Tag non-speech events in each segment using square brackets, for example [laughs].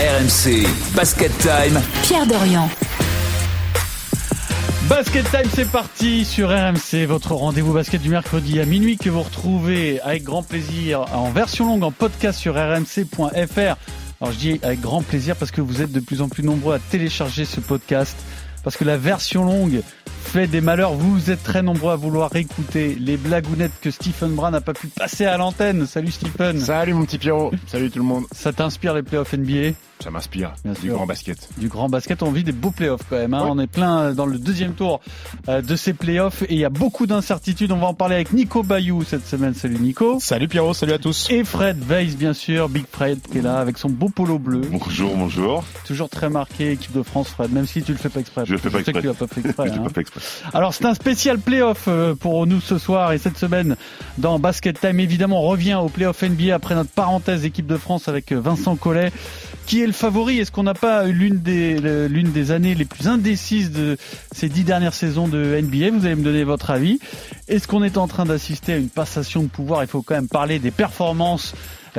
RMC Basket Time. Pierre Dorian. Basket Time, c'est parti sur RMC, votre rendez-vous basket du mercredi à minuit que vous retrouvez avec grand plaisir en version longue en podcast sur rmc.fr. Alors je dis avec grand plaisir parce que vous êtes de plus en plus nombreux à télécharger ce podcast parce que la version longue fait des malheurs. Vous êtes très nombreux à vouloir écouter les blagounettes que Stephen Brown n'a pas pu passer à l'antenne. Salut Stephen. Salut mon petit Pierrot. Salut tout le monde. Ça t'inspire les playoffs NBA Ça m'inspire. Du sûr. grand basket. du grand basket. On vit des beaux playoffs quand même. hein. Ouais. On est plein dans le deuxième tour euh, de ces playoffs et il y a beaucoup d'incertitudes. On va en parler avec Nico Bayou cette semaine. Salut Nico. Salut Pierrot, salut à tous. Et Fred Weiss, bien sûr, Big Fred qui est là avec son beau polo bleu. Bonjour, bonjour. Toujours très marqué équipe de France, Fred, même si tu le fais pas exprès. Je le fais pas sais que exprès. tu l'as pas fait exprès. [laughs] Je hein. pas fait exprès. Alors c'est un spécial playoff euh, pour nous ce soir et cette semaine dans Basket Time. Évidemment, on revient au playoff NBA après notre parenthèse équipe de France avec euh, Vincent Collet. Qui est le favori Est-ce qu'on n'a pas l'une des l'une des années les plus indécises de ces dix dernières saisons de NBA Vous allez me donner votre avis. Est-ce qu'on est en train d'assister à une passation de pouvoir? Il faut quand même parler des performances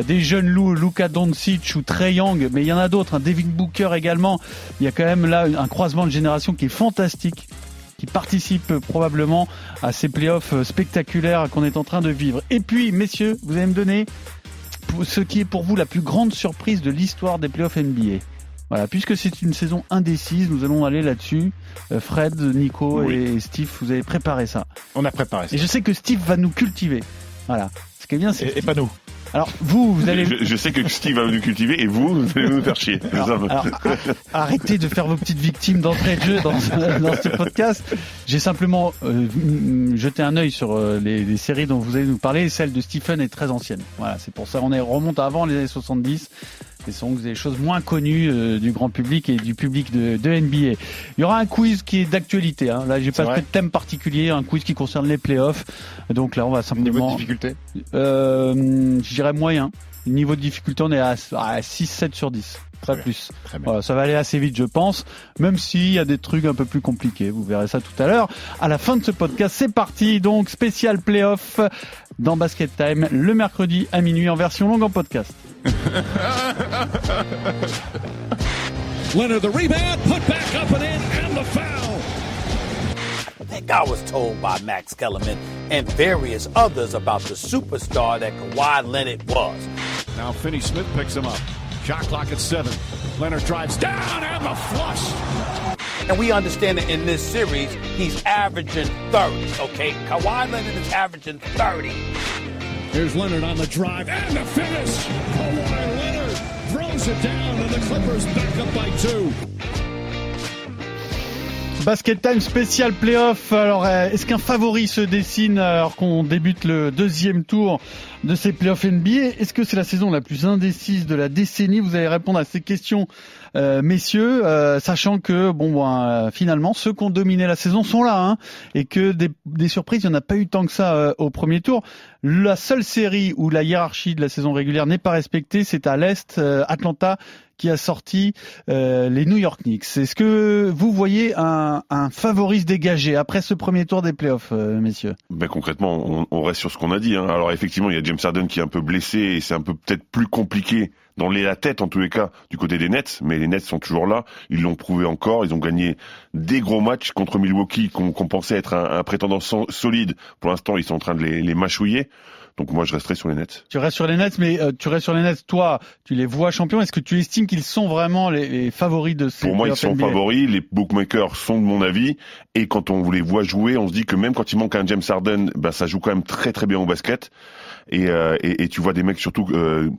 des jeunes loups, Luka Doncic ou Trey Young, mais il y en a d'autres, hein, Devin Booker également. Il y a quand même là un croisement de génération qui est fantastique qui participe probablement à ces playoffs spectaculaires qu'on est en train de vivre. Et puis, messieurs, vous allez me donner ce qui est pour vous la plus grande surprise de l'histoire des playoffs NBA. Voilà, puisque c'est une saison indécise, nous allons aller là-dessus. Euh, Fred, Nico Oui. et Steve, vous avez préparé ça. On a préparé ça. Et je sais que Steve va nous cultiver. Voilà. Ce qui est bien, c'est. Et, et pas nous. Alors, vous, vous allez. Je, je sais que Steve va nous cultiver et vous, vous allez nous faire chier. [laughs] Alors, arrêtez de faire vos petites victimes d'entrée de jeu dans, ce- dans ce podcast. J'ai simplement euh, jeté un œil sur euh, les, les séries dont vous allez nous parler. Celle de Stephen est très ancienne. Voilà, c'est pour ça on est remonte avant les années 70. Ce sont des choses moins connues euh, du grand public et du public de, de NBA. Il y aura un quiz qui est d'actualité. Hein. Là, j'ai pas fait de thème particulier, un quiz qui concerne les playoffs. Donc là, on va Niveau de simplement, difficulté euh, je dirais moyen. Niveau de difficulté, on est à, à 6-7 sur 10. Pas bien. plus. Très bien. Voilà, ça va aller assez vite, je pense, même s'il y a des trucs un peu plus compliqués. Vous verrez ça tout à l'heure. À la fin de ce podcast, c'est parti. Donc, spécial playoff dans Basket Time, le mercredi à minuit en version longue en podcast. [laughs] Leonard, the rebound, put back up and in, and the foul. I think I was told by Max Kellerman and various others about the superstar that Kawhi Leonard was. Now Finney Smith picks him up. Shot clock at seven. Leonard drives down and the flush. And we understand that in this series, he's averaging 30, okay? Kawhi Leonard is averaging 30. Here's Leonard on the drive and the finish. Kawhi Leonard throws it down, and the Clippers back up by two. Basket Time spécial playoff. Alors, euh, est-ce qu'un favori se dessine alors qu'on débute le deuxième tour de ces playoffs NBA Est-ce que c'est la saison la plus indécise de la décennie? Vous allez répondre à ces questions, euh, messieurs, euh, sachant que bon, ben, euh, finalement, ceux qui ont dominé la saison sont là, hein, et que des, des surprises, il n'y en a pas eu tant que ça euh, au premier tour. La seule série où la hiérarchie de la saison régulière n'est pas respectée, c'est à l'est, euh, Atlanta qui a sorti euh, les New York Knicks. Est-ce que vous voyez un, un favori se dégager après ce premier tour des playoffs, euh, messieurs? Ben, concrètement, on, reste sur ce qu'on a dit. Hein. Alors effectivement, il y a James Harden qui est un peu blessé et c'est un peu peut-être plus compliqué dans la tête en tous les cas du côté des Nets, mais les Nets sont toujours là. Ils l'ont prouvé encore. Ils ont gagné des gros matchs contre Milwaukee qu'on pensait être un, prétendant so- solide. Pour l'instant, ils sont en train de les mâchouiller. Donc moi, je resterai sur les Nets. Tu restes sur les Nets, mais euh, tu restes sur les Nets. Toi, tu les vois champions. Est-ce que tu estimes qu'ils sont vraiment les, les favoris de ces Pour moi, ils sont NBA? favoris. Les bookmakers sont de mon avis. Et quand on les voit jouer, on se dit que même quand il manque un James Harden, ben, ça joue quand même très très bien au basket. Et, euh, et, et tu vois des mecs surtout euh,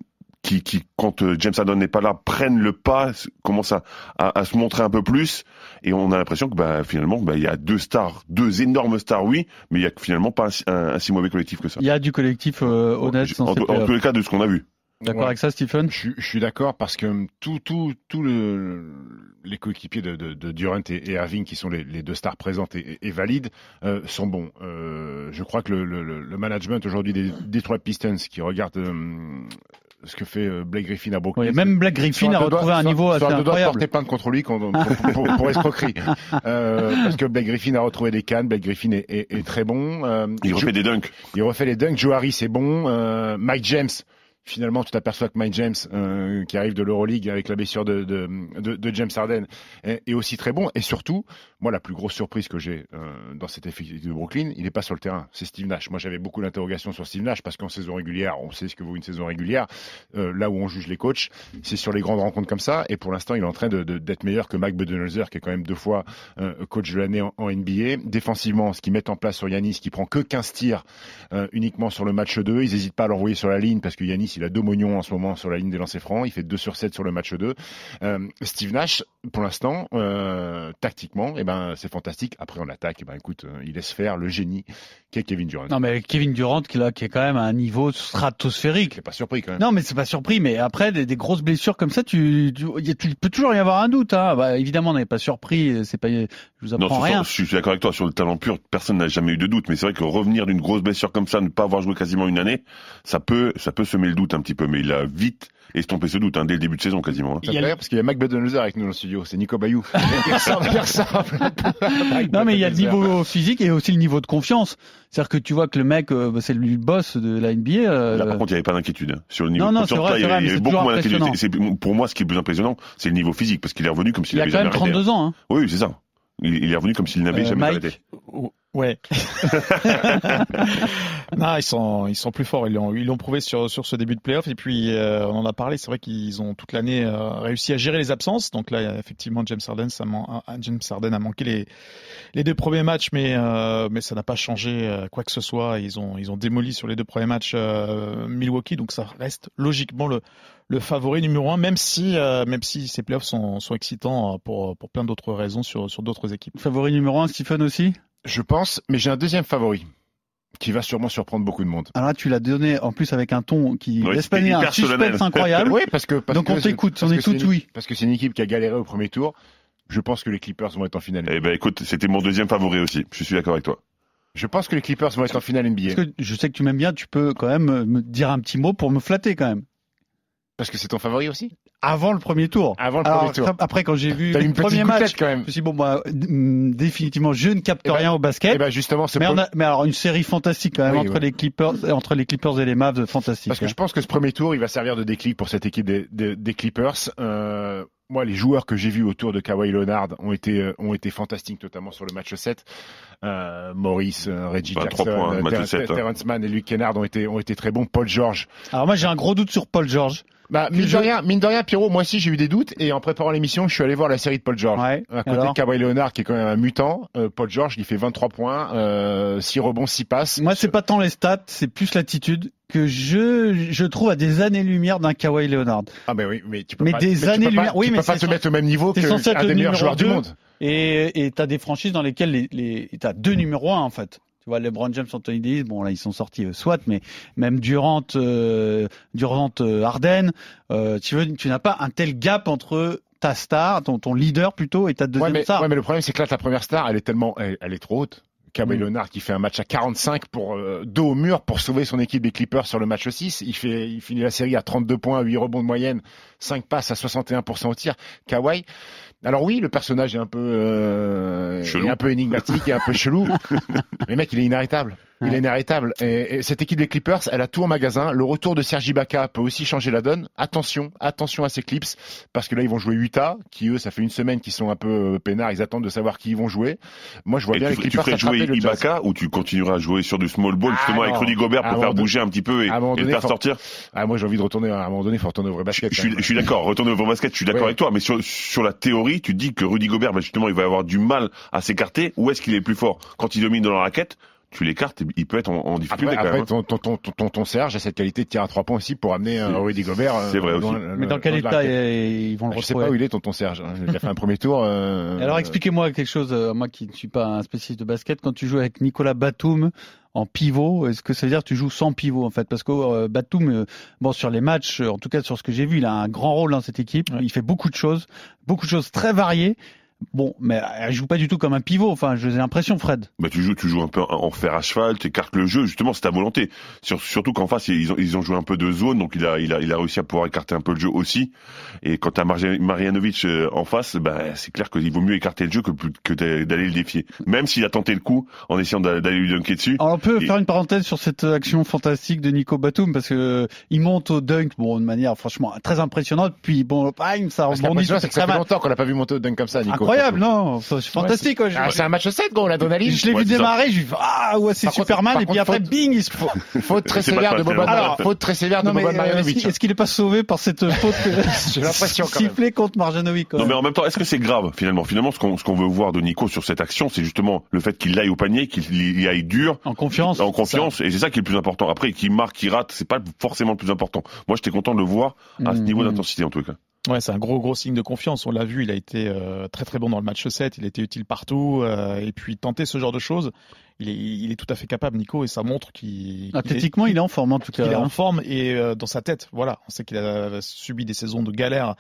qui, qui, quand euh, James Harden n'est pas là, prennent le pas, commencent à, à, à se montrer un peu plus. Et on a l'impression que bah, finalement, bah, il y a deux stars, deux énormes stars, oui, mais il y a finalement pas un, si- un- un si mauvais collectif que ça. Il y a du collectif euh, honnête en, ces en playoffs. tous les cas, de ce qu'on a vu. D'accord Ouais. avec ça, Stephen? Je, suis- je suis d'accord parce que tout, tout, tout le, les coéquipiers de, de, de Durant et, et Irving, qui sont les, les deux stars présentes et, et valides, euh, sont bons. Euh, je crois que le, le, le management aujourd'hui des Detroit Pistons, qui regarde euh, ce que fait euh, Blake Griffin à Brooklyn, Oui, Même Black Griffin a retrouvé un niveau sur assez deux doigts incroyable. porter plainte contre lui pour, pour- pour escroquerie. [laughs] Euh, parce que Blake Griffin a retrouvé des cannes, Blake Griffin est, est- est très bon. Euh, Il Joe- refait des dunks. il refait les dunks. Joe Harris est bon. Euh, Mike James, finalement, tu t'aperçois que Mike James, euh, qui arrive de l'Euroleague avec la blessure de, James Harden, est, aussi très bon. Et surtout, moi, la plus grosse surprise que j'ai euh, dans cet effectif de Brooklyn, il n'est pas sur le terrain. C'est Steve Nash. Moi, j'avais beaucoup d'interrogations sur Steve Nash parce qu'en saison régulière, on sait ce que vaut une saison régulière. Euh, là où on juge les coachs, c'est sur les grandes rencontres comme ça. Et pour l'instant, il est en train d'être meilleur que Mike Budenholzer, qui est quand même deux fois coach de l'année en, NBA. Défensivement, ce qu'ils mettent en place sur Yanis, qui prend que 15 tirs uniquement sur le match 2. Ils n'hésitent pas à l'envoyer sur la ligne parce que Yanis, il a deux mognons en ce moment sur la ligne des lancers francs. Il fait 2 sur 7 sur le match 2. Euh, Steve Nash, pour l'instant, euh, tactiquement, eh ben, c'est fantastique. Après, on attaque, eh ben, écoute, il laisse faire le génie qu'est Kevin Durant. Non, mais Kevin Durant, qui, là, qui est quand même à un niveau stratosphérique. C'est pas surpris quand même. Non, mais c'est pas surpris. Mais après, des, des, grosses blessures comme ça, tu, tu, tu peut toujours y avoir un doute. Hein. Bah, évidemment, on n'est pas surpris. C'est pas, je vous apprends non, rien. je suis d'accord avec toi sur le talent pur. Personne n'a jamais eu de doute. Mais c'est vrai que revenir d'une grosse blessure comme ça, ne pas avoir joué quasiment une année, ça peut, ça peut semer le doute un petit peu. Mais il a vite estomper ce doute hein, dès le début de saison quasiment. Hein. Il y a parce qu'il y a Mac Budenholzer avec nous dans le studio, c'est Nico Bayou. [laughs] non mais il y a le niveau physique et aussi le niveau de confiance. C'est-à-dire que tu vois que le mec, euh, c'est lui le boss de la NBA. Euh... Là par contre il n'y avait pas d'inquiétude hein. sur le niveau non, non, confiance. Vrai, il y avait beaucoup moins d'inquiétude. Pour moi, ce qui est plus impressionnant, c'est le niveau physique parce qu'il est revenu comme s'il avait jamais arrêté. Il a quand même 32 ans. Hein. Oui, c'est ça. Il est revenu comme s'il n'avait euh, jamais Mike, arrêté. Ouais. [laughs] [laughs] non, ils sont ils sont plus forts. Ils l'ont ils l'ont prouvé sur sur ce début de playoff. Et puis euh, on en a parlé. C'est vrai qu'ils ont toute l'année euh, réussi à gérer les absences. Donc là, effectivement, James Harden, ça man... James Harden a manqué les les deux premiers matchs, mais euh, mais ça n'a pas changé euh, quoi que ce soit. Ils ont ils ont démoli sur les deux premiers matchs euh, Milwaukee. Donc ça reste logiquement le le favori numéro un, même si même si ces playoffs sont sont excitants pour pour plein d'autres raisons sur sur d'autres équipes. Favori numéro un, Stephen aussi? Je pense, mais j'ai un deuxième favori qui va sûrement surprendre beaucoup de monde. Alors là, tu l'as donné en plus avec un ton qui oui, laisse planer un suspense [laughs] incroyable. oui, parce que parce donc que on t'écoute, on est tout oui. Parce que c'est une équipe qui a galéré au premier tour. Je pense que les Clippers vont être en finale. Eh ben écoute, c'était mon deuxième favori aussi. Je suis d'accord avec toi. Je pense que les Clippers vont être en finale NBA. Parce que je sais que tu m'aimes bien, tu peux quand même me dire un petit mot pour me flatter quand même. Parce que c'est ton favori aussi avant le premier tour. Avant le Alors, premier tour. Après, quand j'ai vu le premier match, quand même. je me suis dit, bon, bah, définitivement, je ne capte et ben, rien au basket. Et ben justement, mais, on a, mais alors, une série fantastique quand même oui, entre ouais. les Clippers, entre les Clippers et les Mavs, fantastique. Parce que hein. je pense que ce premier tour, il va servir de déclic pour cette équipe des, des, des Clippers. Euh, moi, les joueurs que j'ai vus autour de Kawhi Leonard ont été euh, ont été fantastiques, notamment sur le match 7. Euh, Maurice, euh, Reggie Bah, Jackson, points, euh, hein. Terrence Mann et Luke Kennard ont été ont été très bons. Paul George. Alors moi, j'ai un gros doute sur Paul George. Bah, mine je- de rien, mine de rien, Pierrot, moi aussi j'ai eu des doutes et en préparant l'émission, je suis allé voir la série de Paul George. Ouais. À côté Alors de Kawhi Leonard, qui est quand même un mutant, euh, Paul George, il fait 23 points, euh, 6 rebonds, 6 passes. Moi, c'est pas tant les stats, c'est plus l'attitude que je je trouve à des années-lumière d'un Kawhi Leonard. Ah ben oui, mais tu peux Mais pas, des tu années-lumière- oui, tu mais peux pas te mettre au même niveau que un des meilleurs joueurs du monde. Et et t'as des franchises dans lesquelles les les t'as deux numéros un en fait. Tu vois, LeBron James, Anthony Davis, bon là ils sont sortis euh, soit, mais même Durant, euh, Durant, euh, Harden, euh, tu veux, tu n'as pas un tel gap entre ta star, ton, ton leader plutôt, et ta Ouais deuxième mais, star. ouais, mais le problème, c'est que là, ta première star, elle est tellement, elle, elle est trop haute. Kawhi Mm. Leonard qui fait un match à 45 pour euh, dos au mur pour sauver son équipe des Clippers sur le match 6. Il fait, il finit la série à 32 points, 8 rebonds de moyenne, 5 passes à 61% au tir. Kawhi. Alors oui, le personnage est un peu, euh, est un peu énigmatique et un peu chelou. [laughs] mais mec, il est inarrêtable. Il Ouais. est inarrêtable. Et, et cette équipe des Clippers, elle a tout en magasin. Le retour de Sergi Ibaka peut aussi changer la donne. Attention, attention à ces Clips, parce que là, ils vont jouer Utah, qui eux, ça fait une semaine qu'ils sont un peu euh, peinards. Ils attendent de savoir qui ils vont jouer. Moi, je vois Et bien tu, les tu Clippers ferais jouer le Jazz. Ibaka ou tu continueras à jouer sur du small ball Ah, justement avec. Rudy Gobert pour faire bouger un petit peu et, et faire faut- sortir Ah, moi, j'ai envie de retourner. À un moment donné, il faut retourner au vrai je, basket. je suis, même. je suis d'accord, retourner au basket, je suis d'accord Ouais. avec toi, mais sur, sur la théorie, tu dis que Rudy Gobert, bah, justement, il va avoir du mal à s'écarter. Où est-ce qu'il est plus fort Quand il domine dans la raquette, tu l'écartes, il peut être en, en difficulté Après, quand même. après ton, ton, ton, ton, ton, ton Serge a cette qualité de tir à trois points aussi pour amener euh, Rudy Gobert. euh, c'est vrai loin- aussi. mais dans quel état ils vont le Je sais retrouver pas où il est, tonton Serge. hein. Il a fait un premier tour. euh, Alors expliquez-moi quelque chose, euh, moi qui ne suis pas un spécialiste de basket, quand tu joues avec Nicolas Batum en pivot, est-ce que ça veut dire que tu joues sans pivot en fait? Parce que euh, Batum, euh, bon sur les matchs, euh, en tout cas sur ce que j'ai vu, il a un grand rôle dans cette équipe, il fait beaucoup de choses, beaucoup de choses très variées. Bon, mais elle joue pas du tout comme un pivot. Enfin, j'ai l'impression, Fred. Bah, tu joues, tu joues un peu en fer à cheval, tu écartes le jeu. Justement, c'est ta volonté. Sur- surtout qu'en face, ils ont, ils ont joué un peu de zone, donc il a, il a, il a réussi à pouvoir écarter un peu le jeu aussi. Et quand t'as Marja- Marjanovic euh, en face, bah, c'est clair qu'il vaut mieux écarter le jeu que, plus- que d'a- d'aller le défier. Même s'il a tenté le coup en essayant d'a- d'aller lui dunker dessus. Alors, on peut Et- faire une parenthèse sur cette action fantastique de Nico Batum parce que euh, il monte au dunk, bon, de manière franchement très impressionnante. Puis bon, bang, ça rebondit. c'est que ça très fait longtemps qu'on l'a pas vu monter au dunk comme ça, Nico. Incroyable, non C'est fantastique. quoi. Je- Ah, c'est un match 7, gros, l'adrénaline. je l'ai Ouais, vu c'est démarrer, je lui fais ah ouais c'est Par Superman et puis contre, après faute- bing il se [laughs] Faute très C'est sévère de Boban. Alors, faute très sévère de Boban euh, est-ce Marjanovic. qu'il- est-ce qu'il est pas sauvé par cette faute que [laughs] J'ai l'impression quand même. sifflée contre Marjanovic Non mais en même temps, est-ce que c'est grave finalement? Finalement, ce qu'on ce qu'on veut voir de Nico sur cette action, c'est justement le fait qu'il aille au panier, qu'il y aille dur, En confiance. en confiance, et c'est ça qui est le plus important. Après, qu'il marque, qu'il rate, c'est pas forcément le plus important. Moi, j'étais content de le voir à ce Mhm. niveau d'intensité en tout cas. Ouais, c'est un gros gros signe de confiance. On l'a vu, il a été euh, très très bon dans le match 7, il été utile partout euh, et puis tenter ce genre de choses, il est il est tout à fait capable Nico et ça montre qu'il Athlétiquement, il est en forme en tout cas. qu'il est en hein. forme et euh, dans sa tête, voilà, on sait qu'il a subi des saisons de galère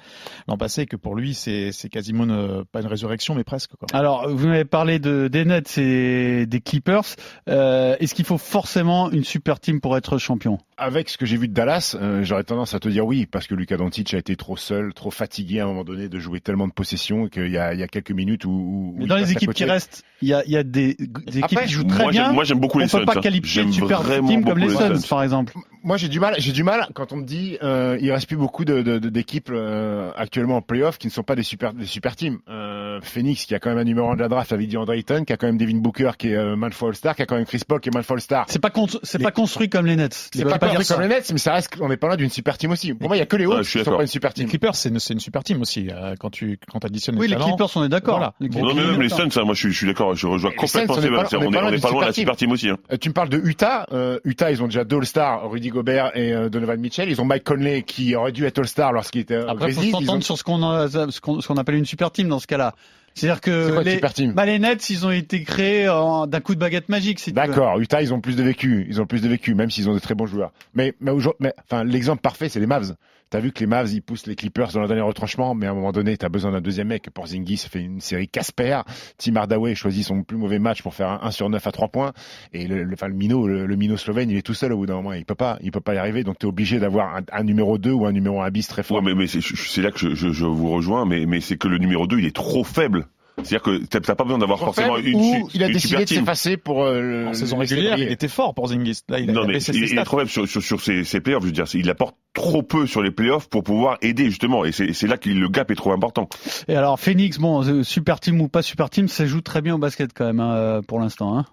l'an passé et que pour lui c'est c'est quasiment une- pas une résurrection mais presque quoi. Alors, vous m'avez parlé de, des Nets et des Clippers. Euh, Est-ce qu'il faut forcément une super team pour être champion? Avec ce que j'ai vu de Dallas, euh, j'aurais tendance à te dire oui, parce que Luka Doncic a été trop seul, trop fatigué à un moment donné de jouer tellement de possessions qu'il y a, il y a quelques minutes où. où Mais il dans les équipes qui restent, il y a, il y a des, des équipes Après, qui jouent très moi, bien. j'aime- moi, j'aime beaucoup on les peut Suns. pas hein. qualifier J'aime de super team comme les les Suns, par exemple. Moi, j'ai du mal, j'ai du mal quand on me dit euh, il reste plus beaucoup de, de- de- d'équipes euh, actuellement en playoff qui ne sont pas des super des super teams. Euh, Phoenix qui a quand même un numéro 1 de la draft avec DeAndre Ayton, qui a quand même Devin Booker qui est euh, maintes fois All-Star, qui a quand même Chris Paul qui est maintes fois All-Star. C'est pas c'est Les- pas construit comme les Nets. C'est pas construit comme les Nets, mais ça reste, on n'est pas loin d'une super team aussi. Pour moi, il y a que les Hawks qui sont pas une super Les team. Clippers c'est une, c'est une super team aussi euh, quand tu quand additionnes Oui, les les talents. Clippers, on est d'accord. Voilà. Les Non, mais même on les. Suns, ça, moi, je suis, d'accord, je rejoins Les complètement on est pas- on est pas loin de la super team aussi. hein. Euh, tu me parles de Utah. Euh, Utah, ils ont déjà deux All-Stars, Rudy Gobert et euh, Donovan Mitchell. Ils ont Mike Conley qui aurait dû être All-Star lorsqu'il était au Après, faut. Ils ont- s'entendre sur ce qu'on a- ce qu'on ce qu'on appelle une super team dans ce cas-là. C'est-à-dire C'est que quoi une les, super team? bah, les Nets, ils ont été créés d'un coup de baguette magique, si. D'accord, Utah, ils ont plus de vécu, ils ont plus de vécu, même s'ils ont de très bons joueurs. Mais, mais, aujourd'hui- mais enfin, l'exemple parfait, c'est les Mavs. T'as vu que les Mavs, ils poussent les Clippers dans le dernier retranchement, mais à un moment donné, t'as besoin d'un deuxième mec. Porzingis fait une série Casper. Tim Hardaway choisit son plus mauvais match pour faire un 1 sur 9 à 3 points. Et le, le, enfin, le minot slovène, il est tout seul au bout d'un moment. Il peut pas, il peut pas y arriver. Donc t'es obligé d'avoir un, numéro 2 ou un numéro 1 bis très fort. Mais, c'est là que je vous rejoins, mais, mais c'est que le numéro 2, il est trop faible. C'est-à-dire que t'as pas besoin d'avoir forcément une, ou il a une décidé de s'effacer pour euh, le- En saison régulière, il était fort pour Zingis. Là, il a, Non, il mais il, ses il est trop faible sur, sur, sur ses, ses playoffs. Je veux dire, il apporte trop peu sur les playoffs pour pouvoir aider justement. Et c'est là que le gap est trop important. Et alors, Phoenix, bon, euh, super team ou pas super team, ça joue très bien au basket quand même, hein, euh, pour l'instant. Hein.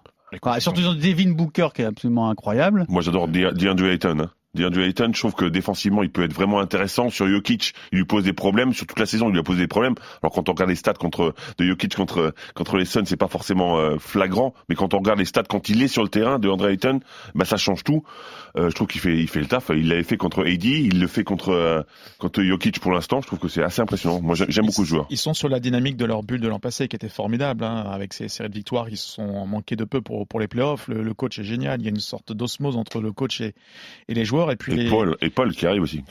Surtout dans Devin Booker, qui est absolument incroyable. Moi, j'adore De- DeAndre Ayton. Hein. DeAndre Ayton, je trouve que défensivement, il peut être vraiment intéressant. Sur Jokic, il lui pose des problèmes. Sur toute la saison, il lui a posé des problèmes. Alors quand on regarde les stats contre de Jokic contre contre les Suns, c'est pas forcément euh, flagrant. Mais quand on regarde les stats quand il est sur le terrain de Andre Ayton, bah ça change tout. Euh, je trouve qu'il fait il fait le taf. Il l'avait fait contre AD, il le fait contre euh, contre Jokic pour l'instant. Je trouve que c'est assez impressionnant. Moi, j'aime beaucoup ce joueur. Ils sont sur la dynamique de leur bulle de l'an passé qui était formidable, hein, avec ces séries de victoires qui se sont manquées de peu pour, pour les playoffs. Le, le coach est génial. Il y a une sorte d'osmose entre le coach et, et les joueurs. Et puis Et les, Paul et Paul qui arrive aussi.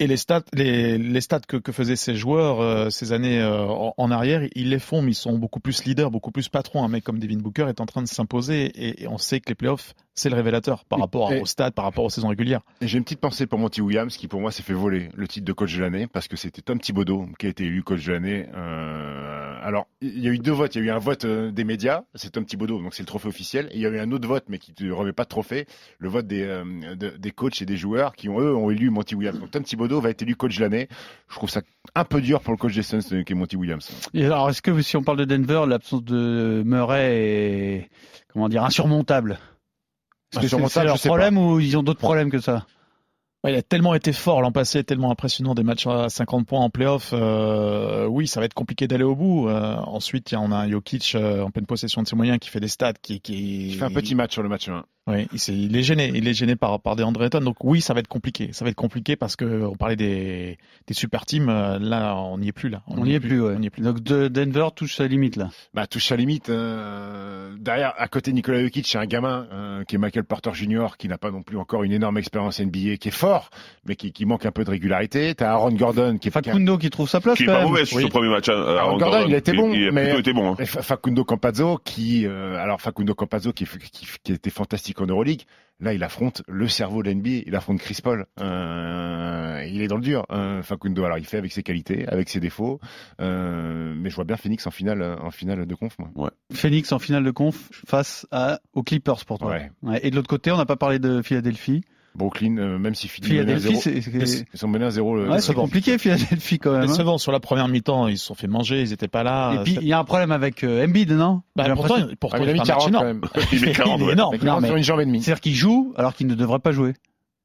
Et les stats, les, les stats que, que faisaient ces joueurs euh, ces années euh, en, en arrière, ils les font, mais ils sont beaucoup plus leaders, beaucoup plus patrons. Un mec comme Devin Booker est en train de s'imposer et, et on sait que les playoffs, c'est le révélateur par rapport et- aux stats, par rapport aux saisons régulières. Et J'ai une petite pensée pour Monty Williams qui pour moi s'est fait voler le titre de coach de l'année parce que c'était Tom Thibodeau qui a été élu coach de l'année. Euh, alors il y a eu deux votes, il y a eu un vote euh, des médias, c'est Tom Thibodeau donc c'est le trophée officiel, et il y a eu un autre vote mais qui ne remet pas de trophée, le vote des, euh, de- des coachs et des joueurs qui ont eux ont élu Monty Williams. Donc Tom Thibodeau va être élu coach de l'année. Je trouve ça un peu dur pour le coach des Suns euh, qui est Monty Williams. Et alors, est-ce que si on parle de Denver, l'absence de Murray est, comment dire, insurmontable? Est-ce que c'est- leur je sais problème ou ils ont d'autres problèmes que ça? Ouais, il a tellement été fort l'an passé, tellement impressionnant des matchs à 50 points en playoff. Euh, oui, ça va être compliqué d'aller au bout. Euh, ensuite, il y en a un Jokic euh, en pleine possession de ses moyens qui fait des stats, qui, qui... Il fait un petit match sur le match 1. Oui, il, il est gêné. Il est gêné par, par des Ayton. Donc oui, ça va être compliqué. Ça va être compliqué parce que on parlait des, des super teams. euh, Là, on n'y est plus là. On n'y est plus, ouais. On n'y est plus. Donc de- Denver touche sa limite là. Bah, touche la limite. euh, derrière, à côté de Nikola Jokic, c'est un gamin euh, qui est Michael Porter Jr., qui n'a pas non plus encore une énorme expérience NBA, qui est fort, mais qui, qui manque un peu de régularité. T'as Aaron Gordon, qui est Facundo qui trouve sa place Qui est pas mauvais sur Oui. ce premier match. Aaron Gordon, il a été bon, Il, a mais- plutôt été bon. hein. Facundo Campazzo qui euh, alors Facundo Campazzo qui, qui, qui était fantastique en Euroleague là il affronte le cerveau de l'NBA il affronte Chris Paul euh, il est dans le dur euh, Facundo alors il fait avec ses qualités avec ses défauts euh, mais je vois bien Phoenix en finale en finale de conf moi Phoenix en finale de conf face à, aux Clippers pour toi. Ouais. Ouais. Et de l'autre côté, on n'a pas parlé de Philadelphie. Brooklyn euh, même si Philadelphie, ils sont menés à zéro le- ouais, c'est compliqué Philadelphie quand même. hein. Décevant sur la première mi-temps. Ils se sont fait manger. Ils étaient pas là. Et puis il y a un problème avec euh, Embiid, non? Bah, pourtant, pourtant, Ah, il a mis fait un match 40 quand énorme. même [laughs] Il met 40, Il est énorme. Non, 40 mais- sur une jambe et demie C'est-à-dire qu'il joue alors qu'il ne devrait pas jouer.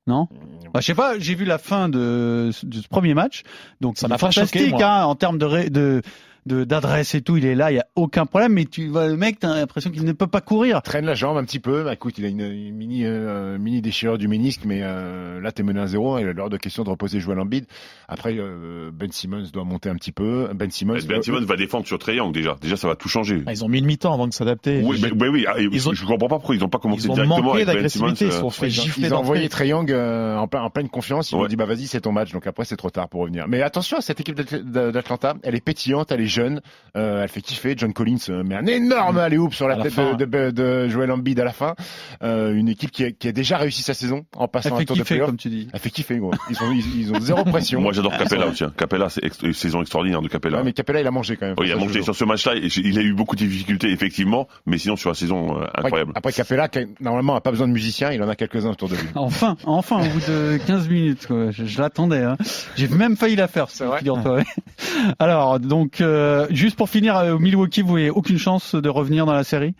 Non? Bah, Je sais pas, j'ai vu la fin de, de ce premier match. Donc Ça m'a est choqué, fantastique moi. hein, en termes de ré- de de- d'adresse et tout, il est là, il y a aucun problème. Mais tu vois le mec, t'as l'impression qu'il ne peut pas courir. traîne la jambe un petit peu. Bah, écoute, il a une, une mini, euh, mini déchirure du ménisque, mais euh, là, t'es mené à zéro. Il a l'heure de question de reposer Joel Embiid. Après, euh, Ben Simmons doit monter un petit peu. Ben Simmons. Ben Simmons va défendre sur Triangle déjà. Déjà, ça va tout changer. Ah, Ils ont mis une mi-temps avant de s'adapter. Oui, mais, oui, oui. ah, et Ils ont- je comprends pas pourquoi ils n'ont pas commencé Ils ont directement manqué avec Ben Simmons. Ils euh, Ils ont, gifler ils ont envoyé Young euh, en, plein- en pleine confiance. Ils Ouais. ont dit bah vas-y c'est ton match. Donc après c'est trop tard pour revenir. Mais attention, cette équipe d'Atl- d'Atlanta, elle est pétillante, elle est jeune, euh, elle fait kiffer. John Collins euh, met un énorme alley hoop sur la tête fin. de, de, de Joel Embiid à la fin. Euh, une équipe qui a, qui a déjà réussi sa saison en passant un tour de kiffer playoff. comme tu dis. Elle fait kiffer gros. Ils ont, ils, ils ont zéro pression. [laughs] Moi, j'adore Capella aussi. hein. Capella, c'est ex- une saison extraordinaire de Capella. Ouais, mais Capella il a mangé quand même. Il a mangé sur ce match-là. et Il a eu beaucoup de difficultés, effectivement, mais sinon sur la saison euh, Après, incroyable. après Capella, qui, normalement, a pas besoin de musiciens, il en a quelques-uns autour de lui. [laughs] Enfin, enfin, au bout de 15 minutes, quoi. je, je l'attendais. Hein. J'ai même failli la faire, C'est vrai ouais. [laughs] Alors, donc, euh, juste pour finir, euh, au Milwaukee, vous avez aucune chance de revenir dans la série?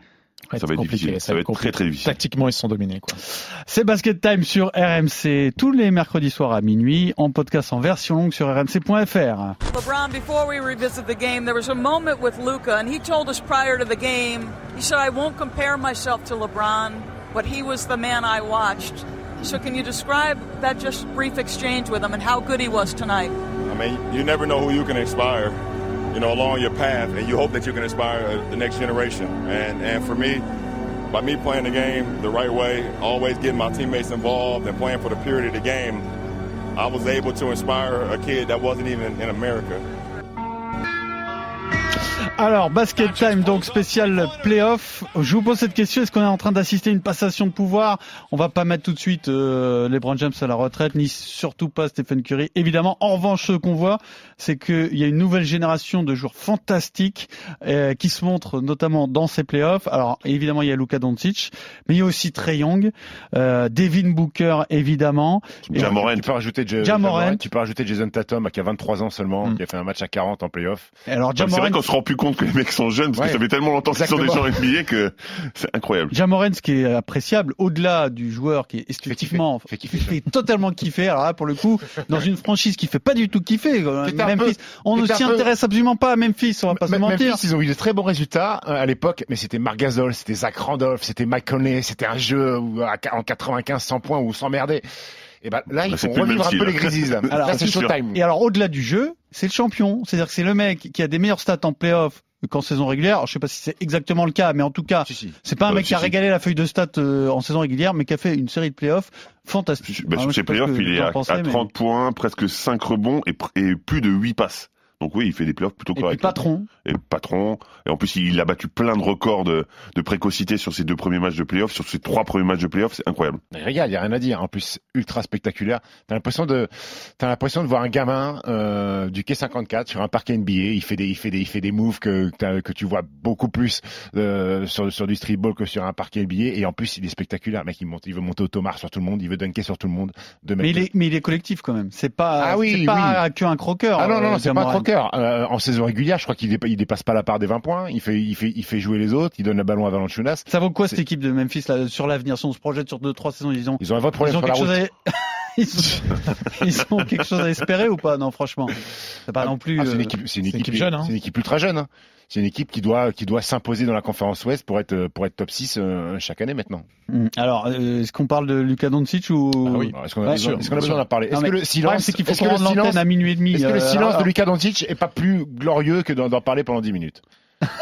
Ça va être compliqué, difficile. Ça va être très très difficile. Tactiquement, ils se sont dominés. Quoi. C'est Basket Time sur RMC tous les mercredis soirs à minuit, en podcast en version longue sur rmc.fr. LeBron, before we revisit the game, there was a moment with Luca, and he told us prior to the game, he said, I won't compare myself to LeBron, but he was the man I watched. So can you describe that just brief exchange with him and how good he was tonight? I mean, you never know who you can inspire, you know, along your path, and you hope that you can inspire uh, the next generation. And and for me, by me playing the game the right way, always getting my teammates involved and playing for the purity of the game, I was able to inspire a kid that wasn't even in America. Alors, Basket Time, donc spécial playoff. Je vous pose cette question, est-ce qu'on est en train d'assister à une passation de pouvoir? On va pas mettre tout de suite euh, LeBron James à la retraite, ni surtout pas Stephen Curry. Évidemment, en revanche, ce qu'on voit, c'est qu'il y a une nouvelle génération de joueurs fantastiques euh, qui se montrent notamment dans ces playoffs. Alors, évidemment, il y a Luka Doncic, mais il y a aussi Trey Young, euh, Devin Booker, évidemment. Et- Jamorant. Tu peux rajouter, Ja- Ja Morant. Jamorant, tu peux rajouter Jason Tatum qui a 23 ans seulement, Mm. qui a fait un match à 40 en playoff. Alors, C'est vrai qu'on se rend plus compte que les mecs sont jeunes parce Ouais. que ça fait tellement longtemps qu'ils sont Exactement. en NBA que [laughs] c'est incroyable. Jamorant, ce qui est appréciable, au-delà du joueur qui est esthétiquement, Fait kiffer. fait totalement kiffer. Alors là, pour le coup, dans une franchise qui fait pas du tout kiffer, Memphis, on ne s'y peu- intéresse absolument pas à Memphis, on va pas se mentir. Memphis, ils ont eu de très bons résultats euh, à l'époque, mais c'était Marc Gasol, c'était Zach Randolph, c'était Mike Conley, c'était un jeu où, en 95 100 points où s'emmerder. Et ben là, ils Bah, font revivre un peu les. Grizzlies. Là, [laughs] Alors, Là, c'est. Showtime. Et alors, au-delà du jeu, c'est le champion. C'est-à-dire que c'est le mec qui a des meilleures stats en playoff qu'en saison régulière. Alors, je sais pas si c'est exactement le cas, mais en tout cas, Si, si. c'est pas un Ouais, mec si, qui a si. régalé la feuille de stats euh, en saison régulière, mais qui a fait une série de playoffs fantastique. Bah, sur ses playoffs, il est à, pensez, à mais- 30 points, presque 5 rebonds et, et plus de 8 passes. Donc oui, il fait des playoffs plutôt Et puis corrects. patron. Et patron. Et en plus, il a battu plein de records de, de précocité sur ses deux premiers matchs de playoffs, sur ses trois premiers matchs de playoffs. C'est incroyable. Mais regarde, il y a rien à dire. En plus, ultra spectaculaire. T'as l'impression de, t'as l'impression de voir un gamin euh, du quai 54 sur un parquet NBA. Il fait des, il fait des, il fait des moves que que que tu vois beaucoup plus euh, sur sur du streetball que sur un parquet NBA. Et en plus, il est spectaculaire. Mec, il monte, il veut monter au tomar sur tout le monde. Il veut dunker sur tout le monde. De Mais il est, mais il est collectif quand même. C'est pas, Ah oui, c'est pas qu'un croqueur. Ah non, non, euh, non, c'est pas un Jamorant. Euh, en saison régulière, je crois qu'il dépa- il dépasse pas la part des 20 points. Il fait, il fait, il fait jouer les autres. Il donne le ballon à Valanciunas. Ça vaut quoi cette équipe de Memphis là, sur l'avenir? Si on se projette sur deux trois saisons, ils ont, Ils ont un vrai problème ils ont sur la quelque route. chose à... [laughs] ils, ont, [laughs] ils ont quelque chose à espérer ou pas? Non, franchement, c'est pas non plus. Ah, c'est une euh, équipe, c'est une équipe jeune, hein. C'est une équipe ultra jeune. hein. C'est une équipe qui doit, qui doit s'imposer dans la conférence Ouest pour être, pour être top 6 euh, chaque année maintenant. hmm. Alors, euh, est-ce qu'on parle de Luka Doncic ou Ah oui. Est-ce qu'on a, Ouais, besoin- sûr, est-ce qu'on a besoin d'en parler? Est-ce que le silence, c'est qu'il faut est-ce que le silence, à minuit et demi. est-ce que le euh, silence de Luka Doncic est pas plus glorieux que d'en d'en parler pendant 10 minutes? [laughs]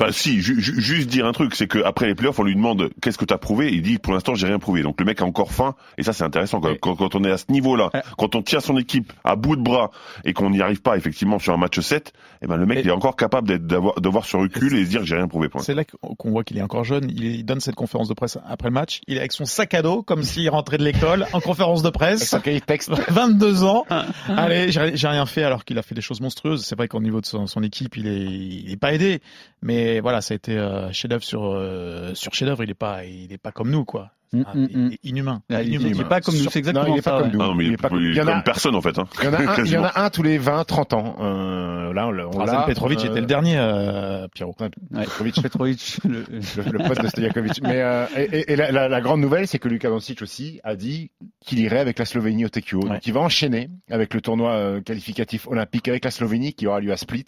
Enfin, si, ju- ju- juste dire un truc, c'est qu'après les playoffs, on lui demande qu'est-ce que t'as prouvé, il dit pour l'instant j'ai rien prouvé. Donc le mec a encore faim, et ça c'est intéressant quand, Ouais. quand, quand on est à ce niveau-là, quand on tient son équipe à bout de bras et qu'on n'y arrive pas effectivement sur un match 7, eh ben le mec Et- il est encore capable d'avoir d'avoir ce recul et se dire j'ai rien prouvé. C'est là qu'on voit qu'il est encore jeune. Il, donne cette conférence de presse après le match. Il est avec son sac à dos, comme s'il rentrait de l'école, en conférence de Avec presse. son cahier de texte [laughs] 22 ans. Allez, j'ai j'ai rien fait alors qu'il a fait des choses monstrueuses. C'est vrai qu'au niveau de son, son équipe, il est, il est pas Mais voilà, ça a été euh, chef-d'œuvre sur euh, sur chef-d'œuvre. Il est pas, il est pas comme nous, quoi. Ah, inhumain. Ah, il- Inhumain. il est pas comme nous, c'est exactement non, il est pas ça, comme nous. Non, mais il Il est, pas- il est il y en comme a- personne en fait. Hein. Il y en a un, il y en Quasiment. a un tous les 20, 30 ans. Euh, là, on. Petrovic euh, était le dernier, euh, Pierrot. Ouais. Petrovic, [laughs] Petrovic, le- le, le poste de Stojakovic. [laughs] Mais euh, et, la, la- la grande nouvelle, c'est que Luka Doncic aussi a dit qu'il irait avec la Slovénie au TQO. Ouais. Donc il va enchaîner avec le tournoi euh, qualificatif olympique avec la Slovénie qui aura lieu à Split.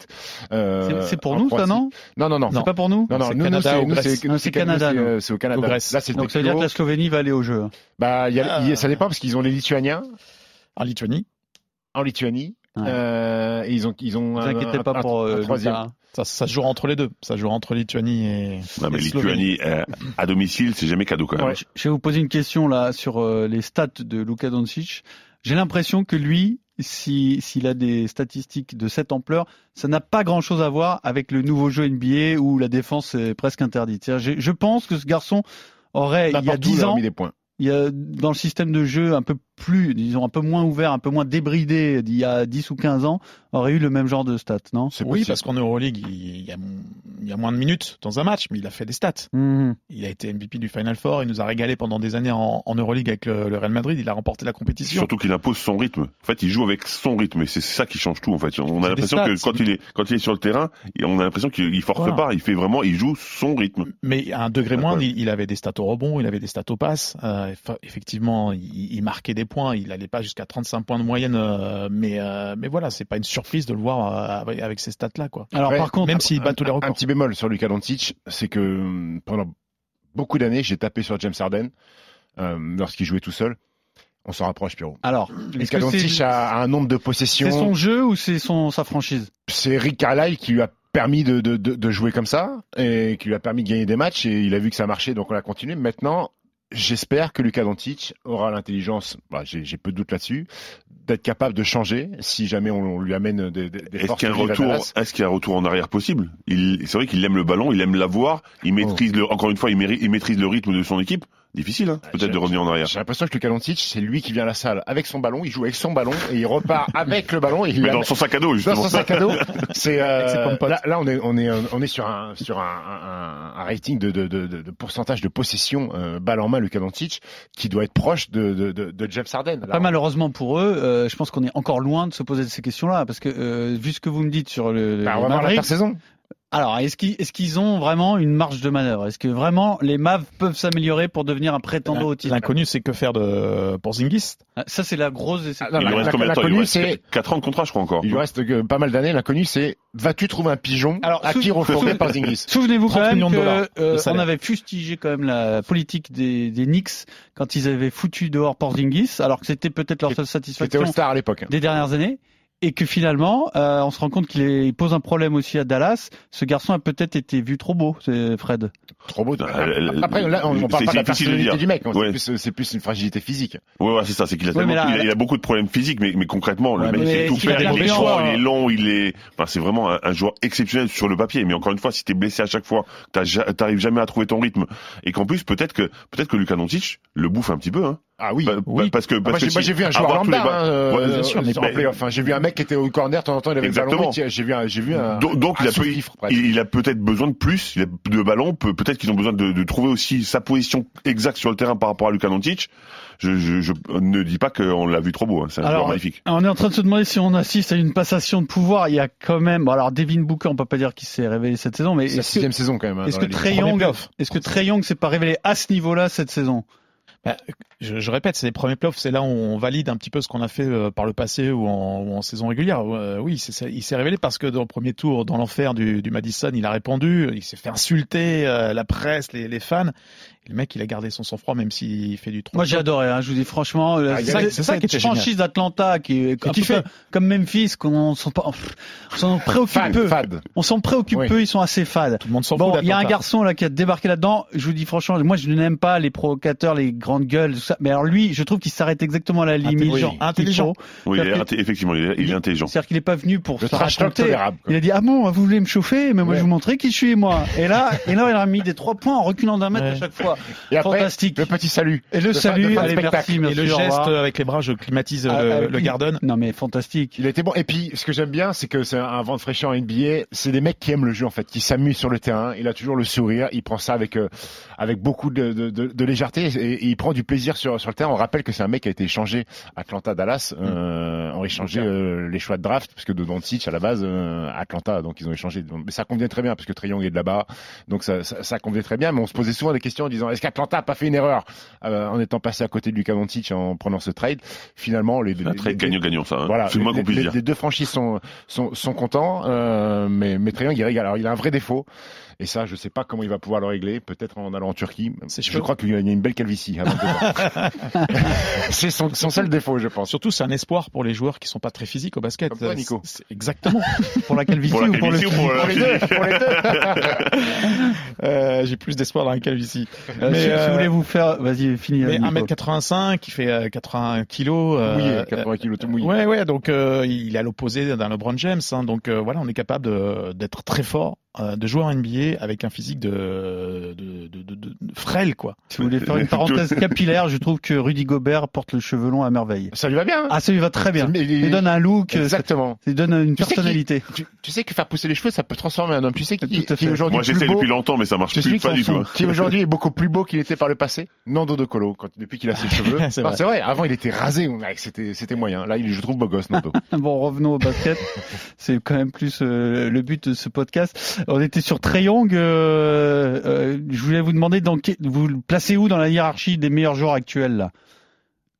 euh, c'est- pour nous, ça, non? Non, non, non. C'est pas pour nous? Non, non, C'est nous, c'est, Canada, nous, c'est, euh, au Canada. Là, c'est le Slovénie va aller au jeu. Bah, il y a, Ah. y a- ça dépend parce qu'ils ont les Lituaniens En Lituanie. en Lituanie. Ouais. Euh, et ils ont, ils ont Ne vous inquiétez un- pas un- pour un euh, troisième. Luka. Ça, ça se joue entre les deux. Ça se joue entre Lituanie et. Non mais et Slovénie. Lituanie euh, à domicile, c'est jamais cadeau quand même. Ouais. Je vais vous poser une question là sur euh, les stats de Luka Doncic. J'ai l'impression que lui, si s'il a des statistiques de cette ampleur, ça n'a pas grand-chose à voir avec le nouveau jeu NBA où la défense est presque interdite. Je pense que ce garçon aurait, il y a N'importe où, 10 il a ans, des points. il y a dans le système de jeu un peu plus, disons un peu moins ouvert, un peu moins débridé d'il y a 10 ou 15 ans, aurait eu le même genre de stats, non? C'est Oui, possible. parce qu'en Euroleague, il il y, a, il y a moins de minutes dans un match, mais il a fait des stats. Mhm. Il a été MVP du Final Four, il nous a régalé pendant des années en, en Euroleague avec le, le Real Madrid, il a remporté la compétition. Surtout qu'il impose son rythme. En fait, il joue avec son rythme et c'est ça qui change tout. En fait, on a l'impression que quand il est quand il est sur le terrain, on a l'impression qu'il il force Voilà. pas. Il fait vraiment, il joue son rythme. Mais à un degré moins, il, il avait des stats au rebond, il avait des stats au pass. Euh, effectivement, il, il marquait des points, il allait pas jusqu'à 35 points de moyenne, euh, mais euh, mais voilà, c'est pas une surprise de le voir euh, avec, ces stats-là, quoi. Alors Après, par contre, Même s'il bat tous les Un records. petit bémol sur Luka Doncic, c'est que hum, pendant beaucoup d'années, j'ai tapé sur James Harden euh, lorsqu'il jouait tout seul. On s'en rapproche, Pierrot. alors, que Doncic c'est a un nombre de c'est possessions. son jeu ou c'est son sa franchise? C'est Rick Carlisle qui lui a permis de, de, de, de jouer comme ça et qui lui a permis de gagner des matchs et il a vu que ça marchait donc on a continué. Maintenant, j'espère que Luka Doncic aura l'intelligence, bah, j'ai peu de doute là-dessus, d'être capable de changer si jamais on, on lui amène des, des, des Est-ce forces qu'il y a un retour Dallas. Est-ce qu'il y a un retour en arrière possible? Il, c'est vrai qu'il aime le ballon, il aime l'avoir, il maîtrise le, encore une fois, il maîtrise le rythme de son équipe. Difficile, hein, peut-être de revenir en arrière. J'ai l'impression que Luka Doncic, c'est lui qui vient à la salle avec son ballon, il joue avec son ballon et il repart [laughs] avec le ballon. Et il Mais dans son sac à dos, dans justement. son sac à dos. [laughs] C'est euh, là, là on est on est euh, on est sur un sur un, un, un rating de, de, de, de pourcentage de possession euh, balle en main Luka Doncic qui doit être proche de de, de, de James Harden. Là, Pas malheureusement pour eux, euh, je pense qu'on est encore loin de se poser ces questions-là, parce que euh, vu ce que vous me dites sur le, Bah, les on va voir Mavericks, l'intersaison. Alors est-ce qu'ils est-ce qu'ils ont vraiment une marge de manœuvre? Est-ce que vraiment les Mavs peuvent s'améliorer pour devenir un prétendant au titre? L'inconnu, c'est que faire de Porzingis. Ah, Ça c'est la grosse déception. Ah, non, Il lui la- reste la- combien de temps? Il lui l'inconnu, reste c'est 4 ans de contrat, je crois encore. il lui reste que pas mal d'années. L'inconnu, c'est vas-tu trouver un pigeon Alors, à qui refonder sou- Porzingis Souvenez-vous quand 30 même millions de dollars que euh, on avait fustigé quand même la politique des, des Knicks quand ils avaient foutu dehors Porzingis, alors que c'était peut-être leur seule C'était satisfaction All-Star à l'époque. des dernières années. Et que finalement, euh, on se rend compte qu'il est- il pose un problème aussi à Dallas. Ce garçon a peut-être été vu trop beau, c'est Fred. Trop beau. Le- Après, là, on, on parle pas de la personnalité du mec. Ouais. C'est plus, c'est plus une fragilité physique. Ouais, ouais, c'est ça, c'est qu'il a, Ouais, là- il, a, il a beaucoup de problèmes physiques, mais, mais concrètement, Ouais, le mec mais sait tout faire, il est il est long, il est, enfin, c'est vraiment un, un joueur exceptionnel sur le papier. Mais encore une fois, si t'es blessé à chaque fois, t'arrives jamais à trouver ton rythme, et qu'en plus, peut-être que, peut-être que Luka Doncic le bouffe un petit peu, hein. Ah oui. Pa- oui. Parce que, parce Moi, que j'ai moi, si- j'ai vu un joueur lambda hein, euh, Ouais, bien sûr, mais- hein. J'ai vu un mec qui était au corner, de temps en temps, il avait le ballon. Exactement. tiens, J'ai vu un, j'ai vu un. Donc, donc un il a, peut- il, peut-être besoin de plus, il a de ballons, peut- peut-être qu'ils ont besoin de, de trouver aussi sa position exacte sur le terrain par rapport à Luka Doncic. Je, je, je ne dis pas qu'on l'a vu trop beau, hein. c'est un Alors, joueur magnifique. On est en train de se demander si on assiste à une passation de pouvoir. Il y a quand même, bon, alors Devin Booker, on peut pas dire qu'il s'est révélé cette saison, mais C'est la est-ce que, sixième saison quand même. hein, est-ce que. Trey Young, est-ce que Trey Young s'est pas révélé à ce niveau-là cette saison? Bah, je, je répète, c'est les premiers playoffs, c'est là où on valide un petit peu ce qu'on a fait euh, par le passé ou en, ou en saison régulière. Euh, oui, ça, il s'est révélé parce que dans le premier tour, dans l'enfer du, du Madison, il a répondu, il s'est fait insulter, euh, la presse, les, les fans. Et le mec, il a gardé son sang-froid même s'il fait du trop. Moi j'ai adoré, hein, je vous dis franchement, Ah, c'est ça qui était franchise d'Atlanta qui est fais comme Memphis, qu'on s'en préoccupe peu. On s'en préoccupe Oui. peu, ils sont assez fades. Tout le monde s'en Bon, fout il y a un garçon là qui a débarqué là-dedans. Je vous dis franchement, moi je n'aime pas les provocateurs, les grandes gueules, tout ça. Mais alors lui, je trouve qu'il s'arrête exactement à la limite. Intelligent. Oui, il est effectivement, il est, il est intelligent. C'est-à-dire qu'il n'est pas venu pour Le se raconter. Il a dit ah bon, vous voulez me chauffer, mais moi Ouais. je vous montrer qui je suis moi. Et là, et là il a mis des trois points en reculant d'un mètre Ouais. à chaque fois. Et après, Fantastique. le petit salut. Et le salut, allez merci, Et le geste avec les bras, je climatise Ah, le, ah, le Garden. Non mais fantastique. Il était bon. Et puis, ce que j'aime bien, c'est que c'est un vent de fraîcheur en NBA. C'est des mecs qui aiment le jeu, en fait, qui s'amusent sur le terrain. Il a toujours le sourire. Il prend ça avec, euh, avec beaucoup de, de, de, de légèreté et, et il prend du plaisir sur, sur le terrain. On rappelle que c'est un mec qui a été échangé Atlanta-Dallas, euh, ont échangé euh, les choix de draft, parce que de Doncic, à la base, euh, Atlanta, donc ils ont échangé. Mais ça convient très bien, parce que Trae Young est de là-bas. Donc ça, ça, ça convenait très bien. Mais on se posait souvent des questions en disant, est-ce qu'Atlanta a pas fait une erreur? Euh, en étant passé à côté de Luka Doncic en prenant ce trade Finalement, les, Un les- trade les- gagnant-gagnant, ça. Hein. voilà, c'est le moins les, qu'on puisse les- dire. les deux franchises sont, sont, sont contents, euh, mais, mais Trae Young, il régale. Alors, il a un vrai défaut. Et ça, je sais pas comment il va pouvoir le régler. Peut-être en allant en Turquie. Je crois qu'il y a une belle calvitie. avant de voir. c'est son, son seul défaut, je pense. Surtout, c'est un espoir pour les joueurs qui sont pas très physiques au basket. Comme toi, Nico. Exactement. Pour la calvitie Pour la ou pour le ou pour Pour la les deux, physique pour les deux. [laughs] Euh, J'ai plus d'espoir dans la calvitie. Euh, Mais, si, si euh, vous voulez vous faire, vas-y, finis. Mais Nico. 1m85, qui fait euh, 80 kilos. euh, Mouillé, 80 kilos tout mouillé. Ouais, ouais, donc euh, il est à l'opposé d'un LeBron James. Hein, donc euh, voilà, on est capable d'être très fort, euh, de jouer en NBA avec un physique de, de, de, de, de- de frêle, quoi. Si vous voulez faire une [laughs] parenthèse capillaire, je trouve que Rudy Gobert porte le cheveu long à merveille. Ça lui va bien. hein Ah, ça lui va très bien. Mais Il donne un look, Exactement. ça lui donne une Tu sais personnalité. Tu, tu sais que faire pousser les cheveux, ça peut transformer un homme. Tu sais qui, Tout à qui aujourd'hui Moi, j'essaie depuis longtemps, mais ça marche plus, pas du tout. fout, qui aujourd'hui est [laughs] beaucoup plus beau qu'il était par le passé. Nando De Colo, quand, depuis qu'il a ses cheveux. [laughs] C'est vrai. Avant, il était rasé. C'était, c'était moyen. Là, il, je trouve beau gosse, Nando. Bon, revenons au basket. C'est quand même plus euh, le but de ce podcast. On était sur Trey Young. euh, euh, je voulais vous demander dans quel- vous le placez où dans la hiérarchie des meilleurs joueurs actuels là?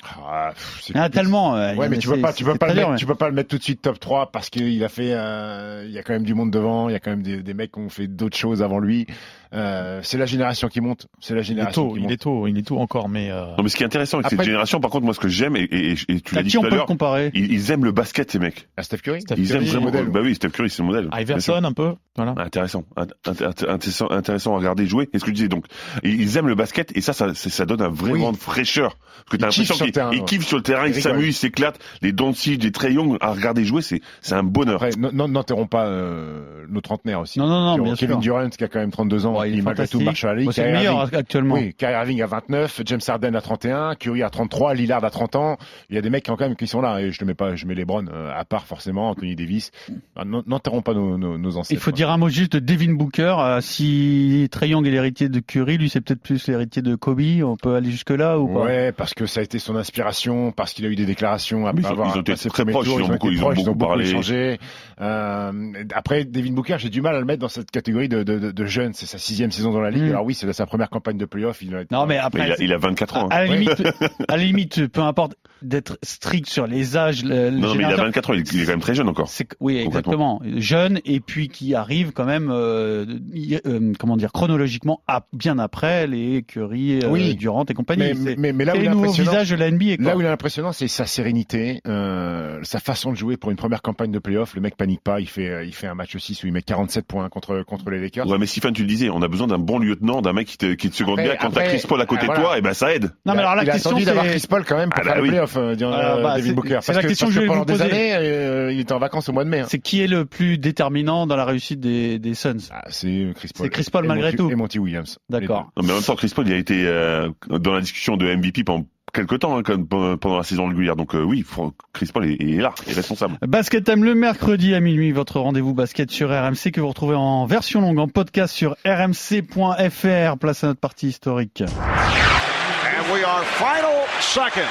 Ah, pff, Ah, tellement. euh, Ouais, mais tu peux pas, tu peux pas le mettre, ouais. tu peux pas le mettre tout de suite top 3 parce qu'il a fait, euh, il y a quand même du monde devant, il y a quand même des, des mecs qui ont fait d'autres choses avant lui. Euh, c'est la génération qui monte, c'est la Il est génération tôt, qui il monte. est tôt, il est tôt encore, mais euh, Non, mais ce qui est intéressant avec cette Après- génération, par contre, moi, ce que j'aime, et, et- et tu l'as dit qui on tout à peut le l'heure, comparer? ils, ils aiment le basket, ces mecs. À Steph Curry. Steph Ils aiment Curry, vraiment. modèle. Bah oui, Steph Curry, c'est le modèle. Iverson un peu, voilà. Intéressant, Int- int- intéressant, intéressant à regarder jouer. Et ce que je disais donc, ils- aiment le basket et ça, ça, ça donne un vrai Oui. de fraîcheur. Parce que t'as kiffent l'impression sur le qu'ils terrain, ils ouais. kiffent sur le terrain, ils s'amusent, ils s'éclatent. Les Doncic, les Trey Young, à regarder jouer, c'est c'est un bonheur. Après, n- n- n'enterrons pas euh, nos trentenaires aussi. Non, non, non, Kevin. Durant qui a quand même 32 ans, Il est malgré tout marche à la ligue. C'est le Kyrie meilleur Irving- actuellement. Oui, Kyrie Irving à 29, James Harden à 31, Curry à 33, Lillard à 30 ans. Il y a des mecs qui, ont quand même, qui sont là. Et je ne mets pas, je mets les Browns euh, à part forcément, Anthony Davis. Ah, n'en- N'enterrons pas nos, nos, nos ancêtres. Il faut dire un mot juste de Devin Booker. euh, si Trey Young est l'héritier de Curry, lui c'est peut-être plus l'héritier de Kobe. On peut aller jusque là ou pas? Ouais, parce que ça a été son inspiration, parce qu'il a eu des déclarations après Ils ont- avoir ils ont été très proches, tour, ils ont beaucoup- été ils ont proches, beaucoup parlé. échangé. Euh, après, Devin Booker, j'ai du mal à le mettre dans cette catégorie de, de, de, de jeunes. C'est sa sixième saison dans la ligue. Mm. Alors oui, c'est sa première campagne de playoff. Il a été- Non, mais Mais après, il, a, il a 24 ans. hein. à la limite, [laughs] à la limite, peu importe d'être strict sur les âges. le- Non, mais il a générateur. 24 ans, il est il est quand même très jeune encore. Oui, exactement. Jeune et puis qui arrive quand même, euh, y- euh, comment dire, chronologiquement à, bien après les Curry, euh, Oui. Durant et compagnie. mais, mais, mais là où il visages de la NBA. Quoi. Là où il est impressionnant, c'est sa sérénité, euh, sa façon de jouer pour une première campagne de playoff. Le mec panique pas, il fait, euh, il fait un match 6 où il met 47 points contre, contre les Lakers. Ouais, mais Stephen, tu le disais, on a besoin d'un bon lieutenant, d'un mec qui te, qui te seconde Après- bien. Quand t'as Chris Paul à côté de voilà. toi, et ben ça aide. non, mais alors la il a question attendu d'avoir c'est, Chris Paul quand même pour Ah, faire les oui. playoffs, euh, Ah, euh, bah, David c'est- Booker. c'est la que, question que que je pendant vous des poser. années, euh, il était en vacances au mois de mai. hein. c'est qui est le plus déterminant dans la réussite des, des Suns? Ah, c'est Chris Paul. C'est Chris Paul Et malgré Monty- tout. Et Monty Williams. D'accord. Mais en même temps, Chris Paul, il a été euh, dans la discussion de MVP pendant quelques temps, hein, quand- pendant la saison régulière. Donc euh, oui, Chris Paul est, est là, est responsable. Basket Time le mercredi à minuit, votre rendez-vous basket sur RMC que vous retrouvez en version longue, en podcast sur rmc.fr. Place à notre partie historique. And we are final seconds.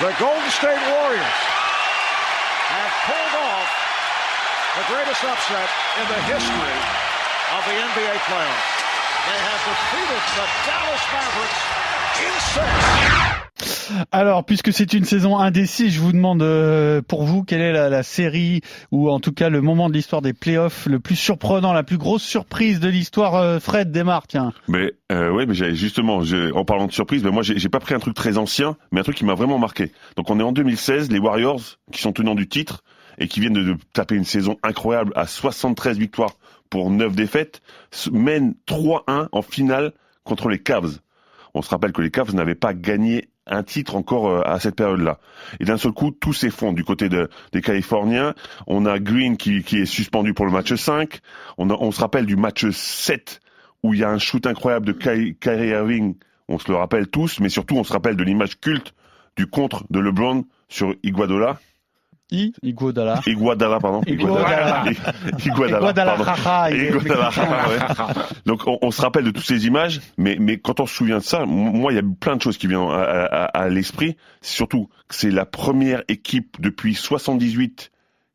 The Golden State Warriors have pulled off the greatest upset in the history of the NBA playoffs. They have defeated the Dallas Mavericks. Alors, puisque c'est une saison indécise, je vous demande euh, pour vous quelle est la, série ou en tout cas le moment de l'histoire des playoffs le plus surprenant, la plus grosse surprise de l'histoire. Euh, Fred démarre, tiens. Mais euh, ouais, mais justement, en parlant de surprise, mais moi j'ai pas pris un truc très ancien, mais un truc qui m'a vraiment marqué. Donc on est en 2016, les Warriors qui sont tenants du titre et qui viennent de, de taper une saison incroyable à 73 victoires pour 9 défaites, mènent 3-1 en finale contre les Cavs. On se rappelle que les Cavs n'avaient pas gagné un titre encore euh, à cette période-là. Et d'un seul coup, tout s'effondre du côté de, des Californiens. On a Green qui, est suspendu pour le match 5. On, se rappelle du match 7 où il y a un shoot incroyable de Ky- Kyrie Irving. On se le rappelle tous, mais surtout on se rappelle de l'image culte du contre de LeBron sur Iguodala. I Iguodala. Iguodala, pardon. Iguodala. Iguodala, Iguodala. Donc on, on se rappelle de toutes ces images, mais, mais quand on se souvient de ça, moi il y a plein de choses qui viennent à, à- à l'esprit. Surtout que c'est la première équipe depuis 78